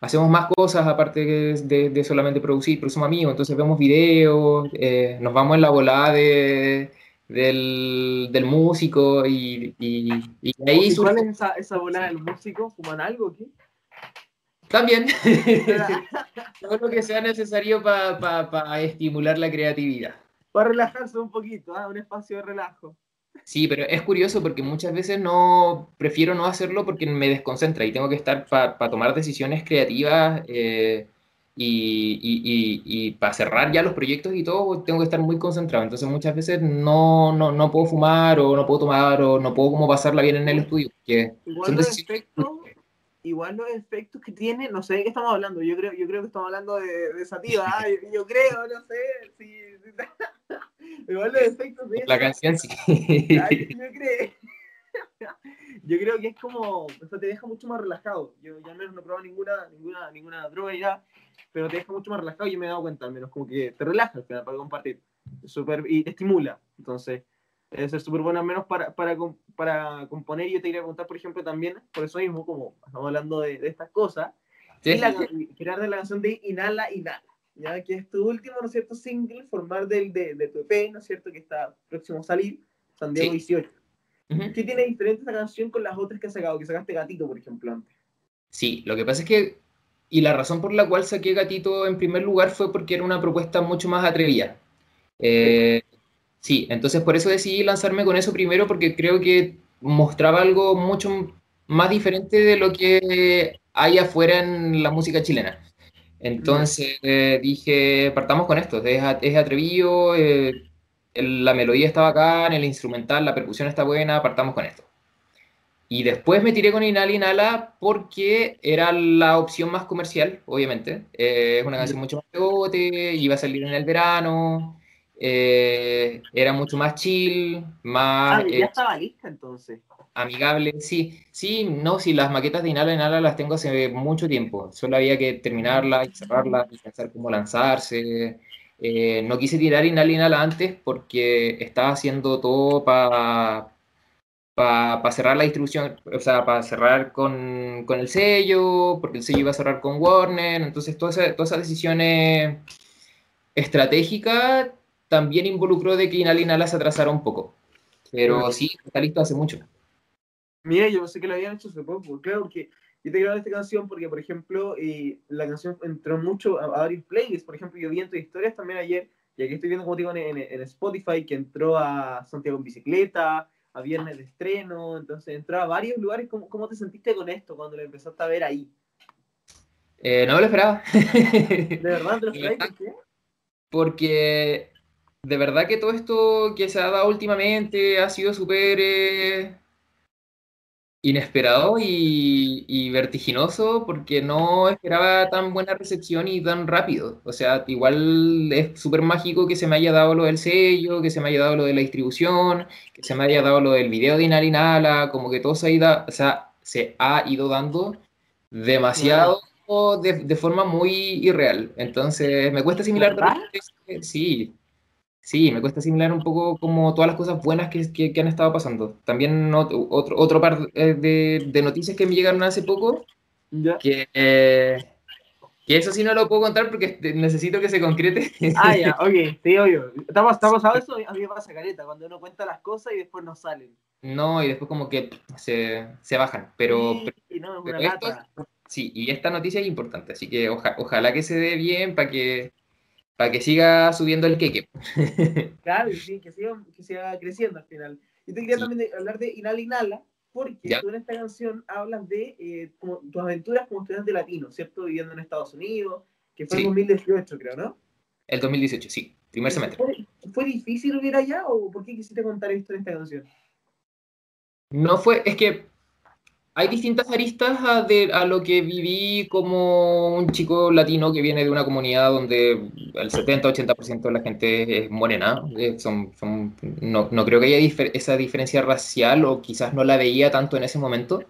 hacemos más cosas aparte de, de solamente producir, pero somos amigos, entonces vemos videos, eh, nos vamos en la volada de, del, del músico y, y, y ahí ¿Y cuál es esa, esa volada del músico? ¿Fuman algo qué? También <laughs> <laughs> todo lo que sea necesario para estimular la creatividad. Para relajarse un poquito, ¿ah? un espacio de relajo. Sí, pero es curioso porque muchas veces no prefiero no hacerlo porque me desconcentra y tengo que estar para tomar decisiones creativas eh, y, y, y, y para cerrar ya los proyectos y todo, tengo que estar muy concentrado. Entonces muchas veces no, no, no puedo fumar o no puedo tomar o no puedo como pasarla bien en el estudio. porque Igual son decisiones- igual los efectos que tiene, no sé de qué estamos hablando. Yo creo, yo creo que estamos hablando de, de Sativa. <laughs> yo, yo creo, no sé. <laughs> Igual los efectos de La esa- canción sí. Ay, <laughs> yo creo. Yo creo que es como, o sea, te deja mucho más relajado. Yo ya al menos no he probado ninguna, ninguna, ninguna droga nada, pero te deja mucho más relajado y yo me he dado cuenta, al menos como que te relaja al final para compartir. Es súper- y te estimula. Entonces, debe ser súper bueno al menos para, para, para componer. Y yo te quería preguntar, por ejemplo, también, por eso mismo, como estamos hablando de, de estas cosas, Sí. la, la canción de Inhala, Inhala. Ya que es tu último, ¿no es cierto?, single, formar del, de, de tu EP, ¿no es cierto?, que está próximo a salir, San Diego Sí. 18. Ujú. ¿Qué tiene diferente esta canción con las otras que has sacado? Que sacaste Gatito, por ejemplo, antes. Sí, lo que pasa es que, y la razón por la cual saqué Gatito en primer lugar fue porque era una propuesta mucho más atrevida. Eh, sí, entonces por eso decidí lanzarme con eso primero, porque creo que mostraba algo mucho más diferente de lo que hay afuera en la música chilena. Entonces eh, dije, partamos con esto, es, es atrevido, eh, la melodía está bacán, el instrumental, la percusión está buena, partamos con esto. Y después me tiré con Inhala Inhala porque era la opción más comercial, obviamente. Eh, es una canción mucho más pegote, iba a salir en el verano, eh, era mucho más chill, más... Ah, ya eh, estaba lista entonces. Amigable, sí, sí, no, sí, las maquetas de Inhala Inhala las tengo hace mucho tiempo. Solo había que terminarlas y cerrarlas y pensar cómo lanzarse. no quise tirar Inhala Inhala antes porque estaba haciendo todo para para cerrar la distribución, o sea, para cerrar con, con, el sello, porque el sello iba a cerrar con Warner, entonces todas esas decisiones estratégicas también involucró de que Inala se atrasara un poco. Pero sí, está listo hace mucho. Mira, yo sé que lo habían hecho hace poco, claro que yo te grabé esta canción porque, por ejemplo, eh, la canción entró mucho a, varios playlists, por ejemplo, yo vi en tus historias también ayer, y aquí estoy viendo, como digo, en, en Spotify, que entró a Santiago en bicicleta, a viernes de estreno, entonces entró a varios lugares. ¿Cómo, cómo te sentiste con esto cuando lo empezaste a ver ahí? Eh, no me lo esperaba. ¿De verdad te lo <laughs> esperabas? ¿Por qué? Porque de verdad que todo esto que se ha dado últimamente ha sido súper eh, inesperado y, vertiginoso porque no esperaba tan buena recepción y tan rápido. O sea, igual es súper mágico que se me haya dado lo del sello, que se me haya dado lo de la distribución, que se me haya dado lo del video de Inalinala, como que todo se ha ido, o sea, se ha ido dando demasiado de, de, forma muy irreal. Entonces, me cuesta asimilar. Sí, Sí, me cuesta asimilar un poco como todas las cosas buenas que, que, han estado pasando. También otro, otro par eh, de, de, noticias que me llegaron hace poco, Que, eh, que eso sí no lo puedo contar porque necesito que se concrete. Ah, ya, <laughs> ok, sí, obvio. ¿Estamos pasado eso? A mí me pasa careta, cuando uno cuenta las cosas y después no salen. No, y después como que se, se bajan, pero... Sí, no, pero esto, sí, y esta noticia es importante, así que ojalá que se dé bien para que para que siga subiendo el queque. <laughs> claro, sí, que siga, que siga creciendo al final. Yo te quería también hablar de Inala Inala, porque tú en esta canción hablas de eh, como, tus aventuras como estudiante latino, ¿cierto? Viviendo en Estados Unidos, que fue en 2018, creo, ¿no? El 2018, sí, primer semestre. ¿Fue, difícil vivir allá o por qué quisiste contar esto en esta canción? No fue, es que hay distintas aristas a, de, a, lo que viví como un chico latino que viene de una comunidad donde el 70-80% de la gente es morena. Eh, son, son, no, no, creo que haya esa diferencia racial o quizás no la veía tanto en ese momento.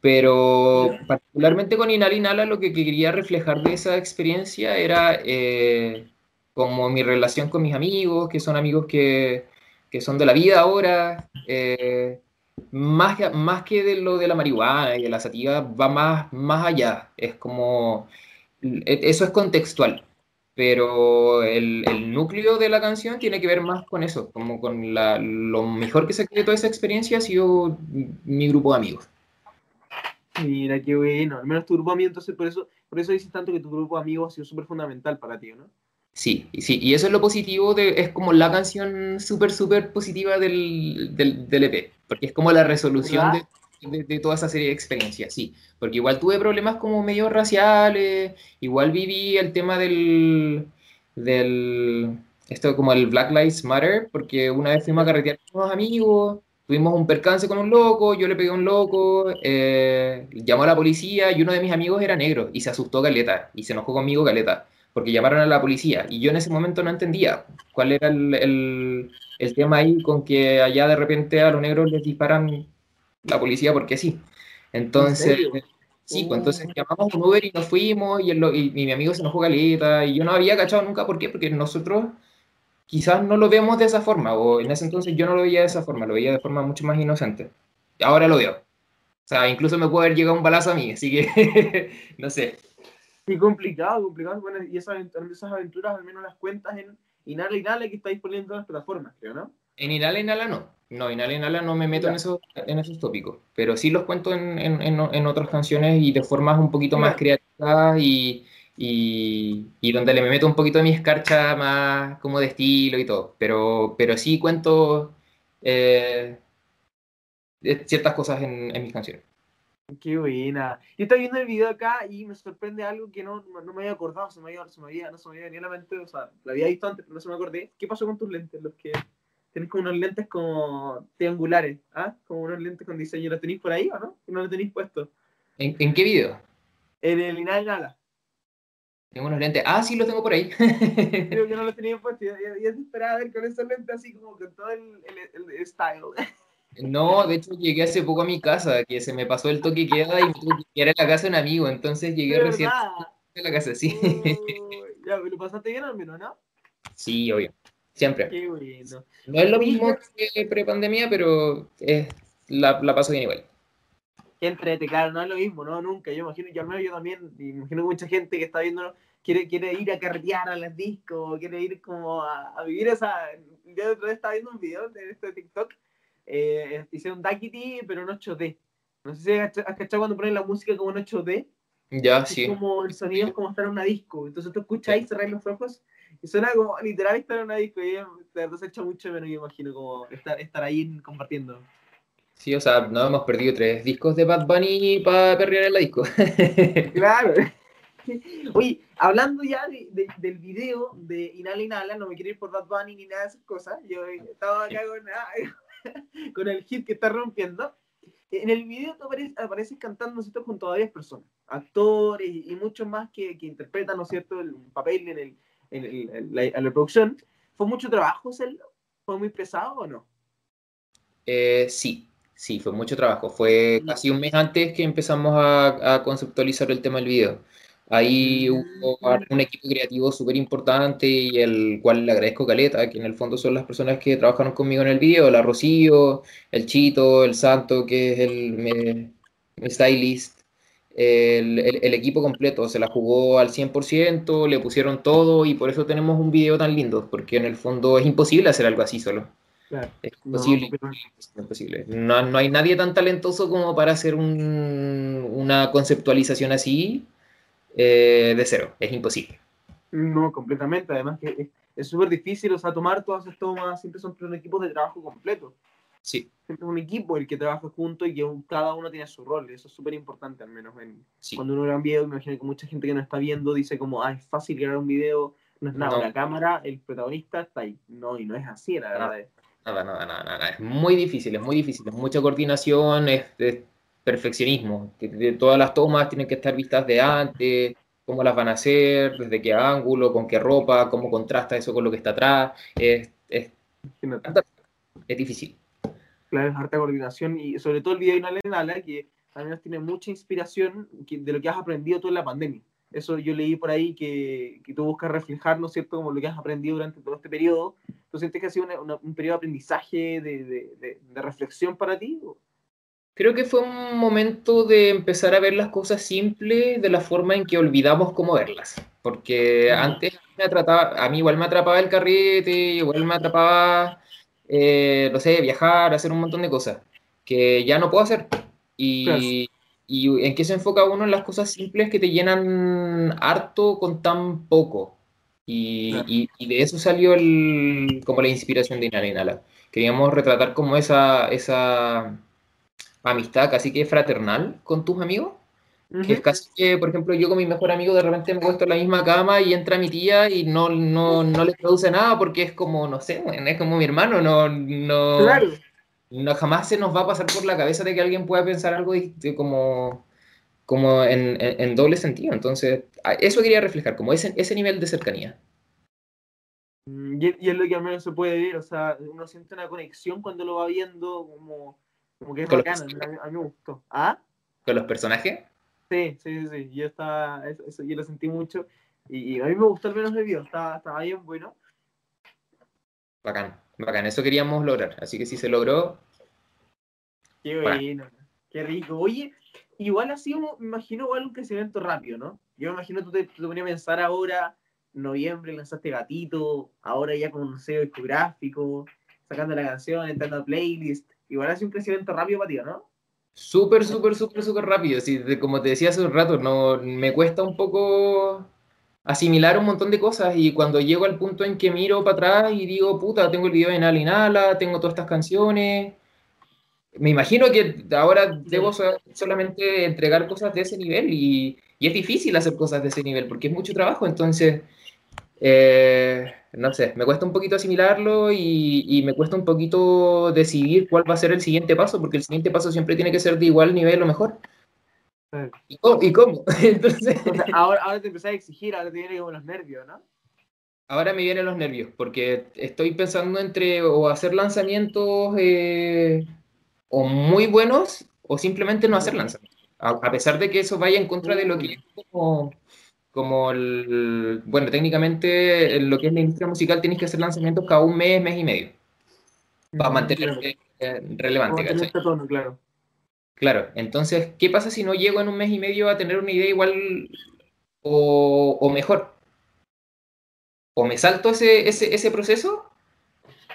Pero particularmente con Inala Inala lo que quería reflejar de esa experiencia era eh, como mi relación con mis amigos, que son amigos que, que son de la vida ahora. Eh, más, más que de lo de la marihuana y de la sativa, va más, más allá. Es como, e, eso es contextual, pero el, el, núcleo de la canción tiene que ver más con eso, como con la, lo mejor que se de toda esa experiencia ha sido mi grupo de amigos. Mira, qué bueno, al menos tu grupo de amigos, entonces por eso, por eso dices tanto que tu grupo de amigos ha sido súper fundamental para ti, ¿no? Sí, sí, y eso es lo positivo, de, es como la canción súper, súper positiva del, del, del, EP, porque es como la resolución de, de, toda esa serie de experiencias, sí, porque igual tuve problemas como medio raciales, igual viví el tema del, del, esto como el Black Lives Matter, porque una vez fuimos a carretear con unos amigos, tuvimos un percance con un loco, yo le pegué a un loco, eh, llamó a la policía y uno de mis amigos era negro y se asustó Caleta y se enojó conmigo Caleta porque llamaron a la policía y yo en ese momento no entendía cuál era el, el, tema ahí con que allá de repente a los negros les disparan la policía porque sí. Entonces, sí, pues entonces oh. llamamos un Uber y nos fuimos y, y, mi amigo se enojó caleta y yo no había cachado nunca por qué, porque nosotros quizás no lo vemos de esa forma o en ese entonces yo no lo veía de esa forma, lo veía de forma mucho más inocente. Ahora lo veo. O sea, incluso me puede haber llegado un balazo a mí, así que <laughs> no sé. Sí, complicado, complicado. Bueno, y esas, esas aventuras al menos las cuentas en Inhala Inhala que está disponible en todas las plataformas, creo, ¿no? En Inhala Inhala no. No, Inhala Inhala no me meto en, esos, en esos tópicos. Pero sí los cuento en, en, en otras canciones y de formas un poquito más creativas y, y, y, donde le me meto un poquito de mi escarcha más como de estilo y todo. Pero, pero sí cuento eh, ciertas cosas en mis canciones. Qué buena. Yo estaba viendo el video acá y me sorprende algo que no, no me había acordado, se me había, se me había, no se me había venido a la mente, o sea, lo había visto antes, pero no se me acordé. ¿Qué pasó con tus lentes? Los que tenés como unos lentes como triangulares, ¿ah? Como unos lentes con diseño. ¿Los tenéis por ahí o no? ¿No los tenéis puestos? ¿En, ¿En, qué video? En el Inal Nala. Tengo unos lentes. Ah, sí, los tengo por ahí. <laughs> Creo que no los <laughs> tenía puestos. Y es esperaba ver con esos lentes así como con todo el, el, el style. No, de hecho llegué hace poco a mi casa, que se me pasó el toque queda y me tuve que ir a la casa de un amigo, entonces llegué recién a la casa, sí. Uh, ya, ¿lo pasaste bien al menos, no? Sí, obvio, siempre. Qué bueno. No es lo mismo que pre-pandemia, pero es, la, la paso bien igual. Entrete, claro, no es lo mismo, no, nunca. Yo imagino, yo al menos yo también, imagino que mucha gente que está viendo quiere, quiere ir a carretear a las discos, quiere ir como a, a vivir esa... Yo otra vez estaba viendo un video de este TikTok eh, hicieron Duckity, pero en 8D. No sé si has cachado cuando ponen la música como en 8D. Ya, es sí. Como el sonido es como estar en una disco. Entonces tú escuchas ahí, cerrar los ojos y suena como literal estar en una disco. Y de verdad se echa mucho menos, yo imagino, como estar, estar ahí compartiendo. Sí, o sea, no hemos perdido tres discos de Bad Bunny para perrear en la disco. <laughs> claro. <laughs> Oye, hablando ya de, de, del video de Inhala Inhala, no me quiero ir por Bad Bunny ni nada de esas cosas. Yo estaba acá con, <laughs> con el hit que está rompiendo. En el video tú apareces, apareces cantando, ¿no es cierto?, junto a varias personas, actores y muchos más que, que interpretan, ¿no es cierto?, el papel en, el, en, el, en, la, en la, producción. ¿Fue mucho trabajo hacerlo? ¿Fue muy pesado o no? Eh, sí, sí, fue mucho trabajo. Fue casi un mes antes que empezamos a, a conceptualizar el tema del video. Ahí hubo un equipo creativo súper importante y el cual le agradezco Caleta, que en el fondo son las personas que trabajaron conmigo en el video, la Rocío, el Chito, el Santo, que es el me, stylist, el, el, el, equipo completo se la jugó al 100%, le pusieron todo y por eso tenemos un video tan lindo, porque en el fondo es imposible hacer algo así solo. Claro. Es imposible. No, imposible. No, no, hay nadie tan talentoso como para hacer un, una conceptualización así eh, de cero, es imposible. No, completamente, además que es súper difícil, o sea, tomar todas esas tomas, siempre son un equipo de trabajo completo. Sí. Siempre es un equipo el que trabaja junto y que cada uno tiene su rol, eso es súper importante al menos. En, sí. Cuando uno graba un video, me imagino que mucha gente que no está viendo dice como, ah, es fácil grabar un video, no es nada, no. la cámara, el protagonista está ahí. No, y no es así, la verdad. Nada, nada, nada, nada, es muy difícil, es muy difícil, es mucha coordinación, es, es perfeccionismo, que de todas las tomas tienen que estar vistas de antes, cómo las van a hacer, desde qué ángulo, con qué ropa, cómo contrasta eso con lo que está atrás. Es, es, es difícil. Claro, es harta coordinación y sobre todo el video de Inala, que menos tiene mucha inspiración de lo que has aprendido tú en la pandemia. Eso yo leí por ahí que, que tú buscas reflejar, ¿no es cierto?, como lo que has aprendido durante todo este periodo. ¿Tú sientes que ha sido una, una, un periodo de aprendizaje, de, de, de, de reflexión para ti? Creo que fue un momento de empezar a ver las cosas simples de la forma en que olvidamos cómo verlas. Porque antes me atrapaba, a mí igual me atrapaba el carrete, igual me atrapaba, eh, no sé, viajar, hacer un montón de cosas que ya no puedo hacer. Y, y, en qué se enfoca uno en las cosas simples que te llenan harto con tan poco. Y, y, y de eso salió el, como la inspiración de Inhala Inhala. Queríamos retratar como esa, esa amistad casi que fraternal con tus amigos. Uh -huh. Que es casi que, por ejemplo, yo con mi mejor amigo de repente me puesto en la misma cama y entra mi tía y no, no, no le produce nada porque es como, no sé, es como mi hermano, no, no, claro. no jamás se nos va a pasar por la cabeza de que alguien pueda pensar algo de, como, como en, en, en, doble sentido. Entonces, eso quería reflejar, como ese, ese nivel de cercanía. Y, y es lo que al menos se puede ver, o sea, uno siente una conexión cuando lo va viendo como como que es bacano, a, mí me gustó. ¿Ah? ¿Con los personajes? Sí, sí, sí, sí. Yo, estaba, eso, eso, yo lo sentí mucho. Y, y, a mí me gustó al menos el video, estaba, estaba bien bueno. Bacán, bacán. Eso queríamos lograr. Así que si se logró. Qué bueno, qué rico. Oye, igual así me imagino igual un crecimiento rápido, ¿no? Yo me imagino tú te, tú te ponías a pensar ahora, noviembre lanzaste Gatito, ahora ya con un sello discográfico, sacando la canción, entrando a playlist igual ha sido un crecimiento rápido para ti, ¿no? Súper, súper, súper, súper rápido. Sí, de, como te decía hace un rato, no, me cuesta un poco asimilar un montón de cosas y cuando llego al punto en que miro para atrás y digo, puta, tengo el video de Nala y Nala, tengo todas estas canciones, me imagino que ahora debo solamente entregar cosas de ese nivel y, y, es difícil hacer cosas de ese nivel porque es mucho trabajo, entonces, eh, no sé, me cuesta un poquito asimilarlo y, y, me cuesta un poquito decidir cuál va a ser el siguiente paso, porque el siguiente paso siempre tiene que ser de igual nivel o mejor. ¿Y cómo? ¿Y cómo? <laughs> Entonces... ahora, ahora te empezás a exigir, ahora te vienen como los nervios, ¿no? Ahora me vienen los nervios, porque estoy pensando entre o hacer lanzamientos eh, o muy buenos o simplemente no hacer lanzamientos. A, pesar de que eso vaya en contra de lo que es como, como el, bueno, técnicamente lo que es la industria musical tienes que hacer lanzamientos cada un mes, mes y medio. Para mantenerse eh, relevante. Este claro. Claro, entonces, ¿qué pasa si no llego en un mes y medio a tener una idea igual o, o mejor? O me salto ese, ese, ese proceso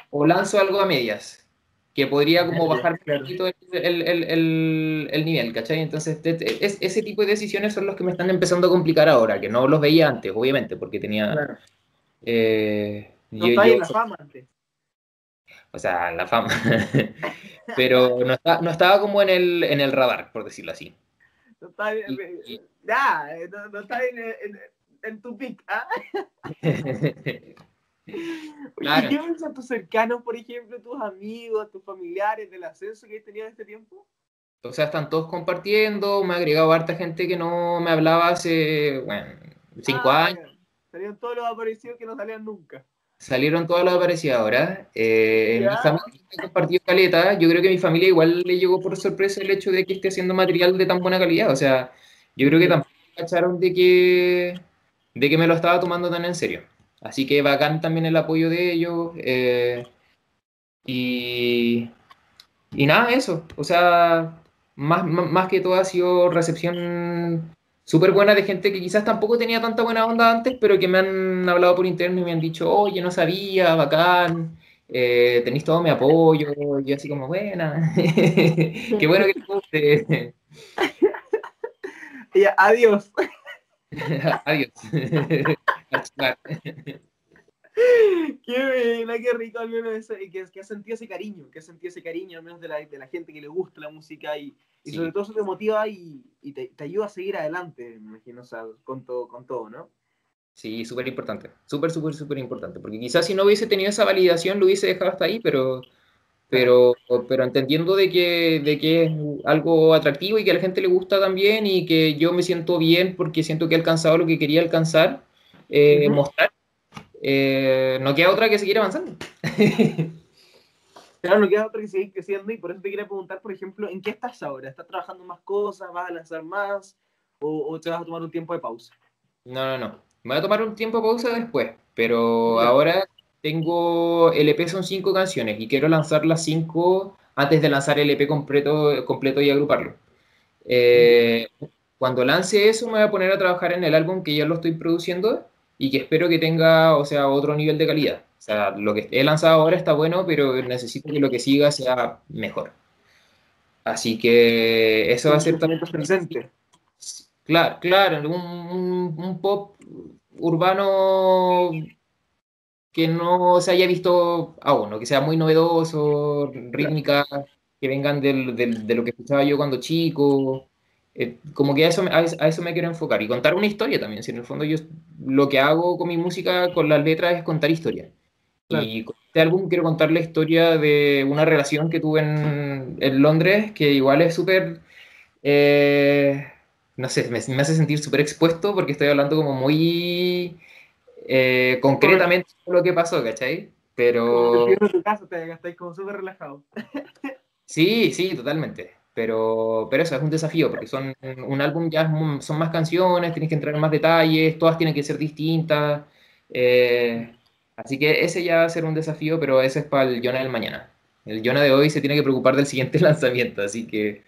o lanzo algo a medias que podría como bajar un poquito el, el, el, el, nivel, ¿cachai? Entonces, es, ese tipo de decisiones son los que me están empezando a complicar ahora, que no los veía antes, obviamente, porque tenía... Claro. Eh, no yo, en la fama antes. O sea, la fama. <laughs> Pero no, está, no, estaba como en el, en el radar, por decirlo así. No está, bien, y, ya, no, no está en, en, en tu pick, ¿ah? <laughs> Claro. ¿Qué piensan tus cercanos, por ejemplo, tus amigos, tus familiares del ascenso que has tenido en este tiempo? O sea, están todos compartiendo, me ha agregado harta gente que no me hablaba hace, bueno, cinco ah, años. Salieron todos los aparecidos que no salían nunca. Salieron todos los aparecidos ahora. Eh, mi familia compartido caleta. Yo creo que a mi familia igual le llegó por sorpresa el hecho de que esté haciendo material de tan buena calidad. O sea, yo creo que tampoco cacharon de que, de que me lo estaba tomando tan en serio. Así que bacán también el apoyo de ellos. Eh, y, y nada, eso. O sea, más, más, que todo ha sido recepción súper buena de gente que quizás tampoco tenía tanta buena onda antes, pero que me han hablado por interno y me han dicho, oye, no sabía, bacán, eh, tenéis todo mi apoyo. Y yo así como, buena. <laughs> Qué bueno que te guste. <laughs> adiós. <laughs> Adiós. <laughs> qué buena, qué rico al menos ese, que, que has sentido ese cariño, que has sentido ese cariño al menos de la, de la gente que le gusta la música y, y sobre todo eso te motiva y, y te, te, ayuda a seguir adelante, me imagino, o sea, con todo, con todo, ¿no? Sí, súper importante, súper, súper, súper importante, porque quizás si no hubiese tenido esa validación lo hubiese dejado hasta ahí, pero pero, pero entendiendo de que, de que es algo atractivo y que a la gente le gusta también y que yo me siento bien porque siento que he alcanzado lo que quería alcanzar, eh, mostrar, eh, no queda otra que seguir avanzando. Claro, no queda otra que seguir creciendo y por eso te quería preguntar, por ejemplo, ¿en qué estás ahora? ¿Estás trabajando más cosas? ¿Vas a lanzar más? ¿O, o te vas a tomar un tiempo de pausa? No, no, no. Me voy a tomar un tiempo de pausa después, pero ahora tengo el EP son cinco canciones y quiero lanzar las cinco antes de lanzar el EP completo, completo y agruparlo. Eh, cuando lance eso me voy a poner a trabajar en el álbum que ya lo estoy produciendo y que espero que tenga, o sea, otro nivel de calidad. O sea, lo que he lanzado ahora está bueno, pero necesito que lo que siga sea mejor. Así que eso va a ser también presente. Claro, claro, un, un pop urbano que no se haya visto aún, ¿no? que sea muy novedoso, rítmica, que vengan del, del, de lo que escuchaba yo cuando chico. Eh, como que a eso, a, eso me quiero enfocar y contar una historia también. Si en el fondo yo lo que hago con mi música, con las letras, es contar historia. Y con este álbum quiero contar la historia de una relación que tuve en, en Londres, que igual es súper. Eh, no sé, me, me hace sentir súper expuesto porque estoy hablando como muy eh, concretamente lo que pasó, ¿cachai? Pero... en tu casa, te estáis como súper relajado. sí, sí, totalmente. Pero, pero eso es un desafío, porque son un álbum ya son más canciones, tienes que entrar en más detalles, todas tienen que ser distintas. Eh, así que ese ya va a ser un desafío, pero ese es para el Jonah del mañana. El Jonah de hoy se tiene que preocupar del siguiente <laughs> lanzamiento, así que...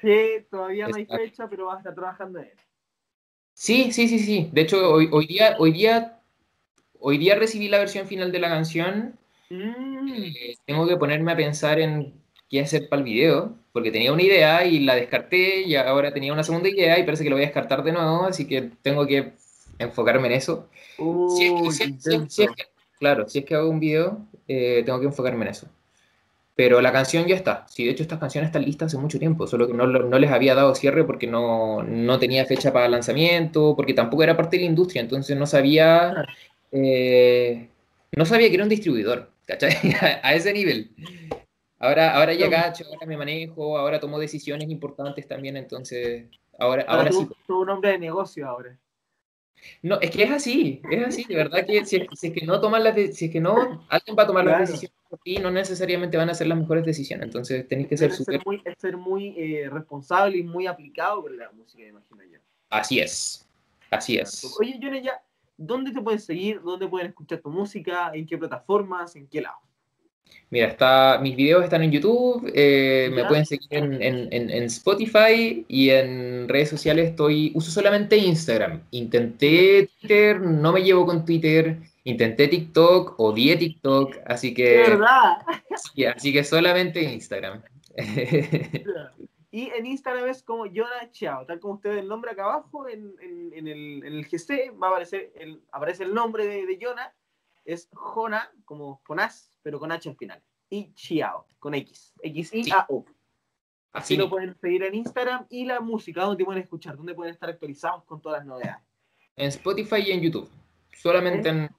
Sí, todavía no hay fecha, pero vas a estar trabajando en él. Sí, sí, sí, sí. De hecho, hoy, hoy, día, hoy día hoy día recibí la versión final de la canción. Mm. Eh, tengo que ponerme a pensar en qué hacer para el video, porque tenía una idea y la descarté y ahora tenía una segunda idea y parece que lo voy a descartar de nuevo, así que tengo que enfocarme en eso. claro, si es que hago un video, eh, tengo que enfocarme en eso. Pero la canción ya está. Sí, de hecho estas canciones están listas hace mucho tiempo, solo que no, no les había dado cierre porque no, no, tenía fecha para lanzamiento, porque tampoco era parte de la industria, entonces no sabía, eh, no sabía que era un distribuidor, ¿cachai? <laughs> a ese nivel. Ahora, ahora ya cacho, ahora me manejo, ahora tomo decisiones importantes también, entonces ahora, ahora, sí. un hombre de negocio ahora. No, es que es así, es así, de verdad que si, es que no toman las si es que no, alguien va a tomar las decisiones por ti, no necesariamente van a ser las mejores decisiones, entonces tenéis que ser súper... muy, ser muy eh, responsable y muy aplicado con la música, imagino yo. Así es, así es. Oye, Johnny, ya, ¿dónde te pueden seguir? ¿Dónde pueden escuchar tu música? ¿En qué plataformas? ¿En qué lado? Mira, está, mis videos están en YouTube, eh, me pueden seguir en, en, en, Spotify y en redes sociales estoy, uso solamente Instagram. Intenté Twitter, no me llevo con Twitter, intenté TikTok, odié TikTok, así que... ¿Verdad? <laughs> así que solamente Instagram. Y en Instagram es como Yona Chao, tal como usted el nombre acá abajo, en, en, el, en el GC va a aparecer el, aparece el nombre de, de Yona, es Jona, como Jonás, pero con H al final. Y Chiao, con X. X-I-A-O. Así lo pueden seguir en Instagram y la música, donde pueden escuchar, donde pueden estar actualizados con todas las novedades. En Spotify y en YouTube. Solamente en.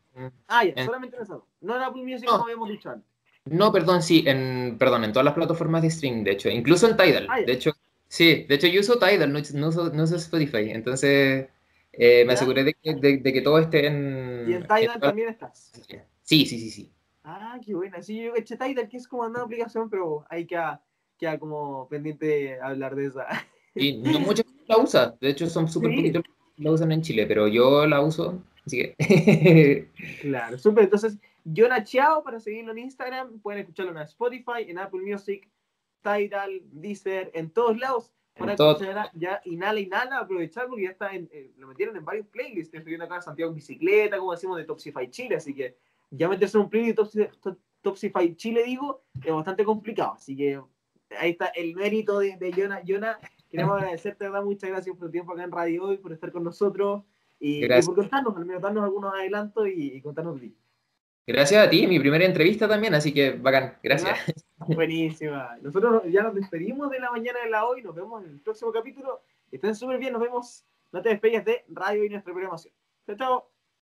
ah, ya, solamente en eso. No en Apple Music, como habíamos dicho antes. No, perdón, sí, en, perdón, en todas las plataformas de streaming, de hecho, incluso en Tidal. Ah, de hecho, sí, de hecho yo uso Tidal, no, no, uso, no uso Spotify, entonces eh, me aseguré de que, de, que, todo esté en... ¿Y en Tidal también estás? Sí, sí, sí, sí. Ah, qué buena. Sí, yo eché Tidal, que es como una aplicación, pero hay que queda como pendiente de hablar de esa. Y <laughs> no mucha gente la usa. De hecho, son súper ¿Sí? poquitos la usan en Chile, pero yo la uso, así que. <laughs> claro, súper. Entonces, yo Chao para seguirlo en Instagram. Pueden escucharlo en Spotify, en Apple Music, Tidal, Deezer, en todos lados. Para escuchar ya Inhala, Inhala, aprovechar porque ya está en, eh, lo metieron en varios playlists. Estoy viendo acá Santiago en bicicleta, como decimos, de Topsify Chile, así que ya meterse en un playlist de Topsify Chile, digo, es bastante complicado. Así que ahí está el mérito de, de Jonah. Jonah, queremos <laughs> agradecerte, ¿verdad? Muchas gracias por tu tiempo acá en Radio Hoy, por estar con nosotros y, por contarnos, al menos darnos algunos adelantos y, contarnos de ti. Gracias a ti, mi primera entrevista también, así que bacán, gracias. <laughs> <laughs> Buenísima. Nosotros ya nos despedimos de la mañana de la hoy, nos vemos en el próximo capítulo. Estén súper bien, nos vemos. No te despegues de Radio y nuestra programación. Chao, chao.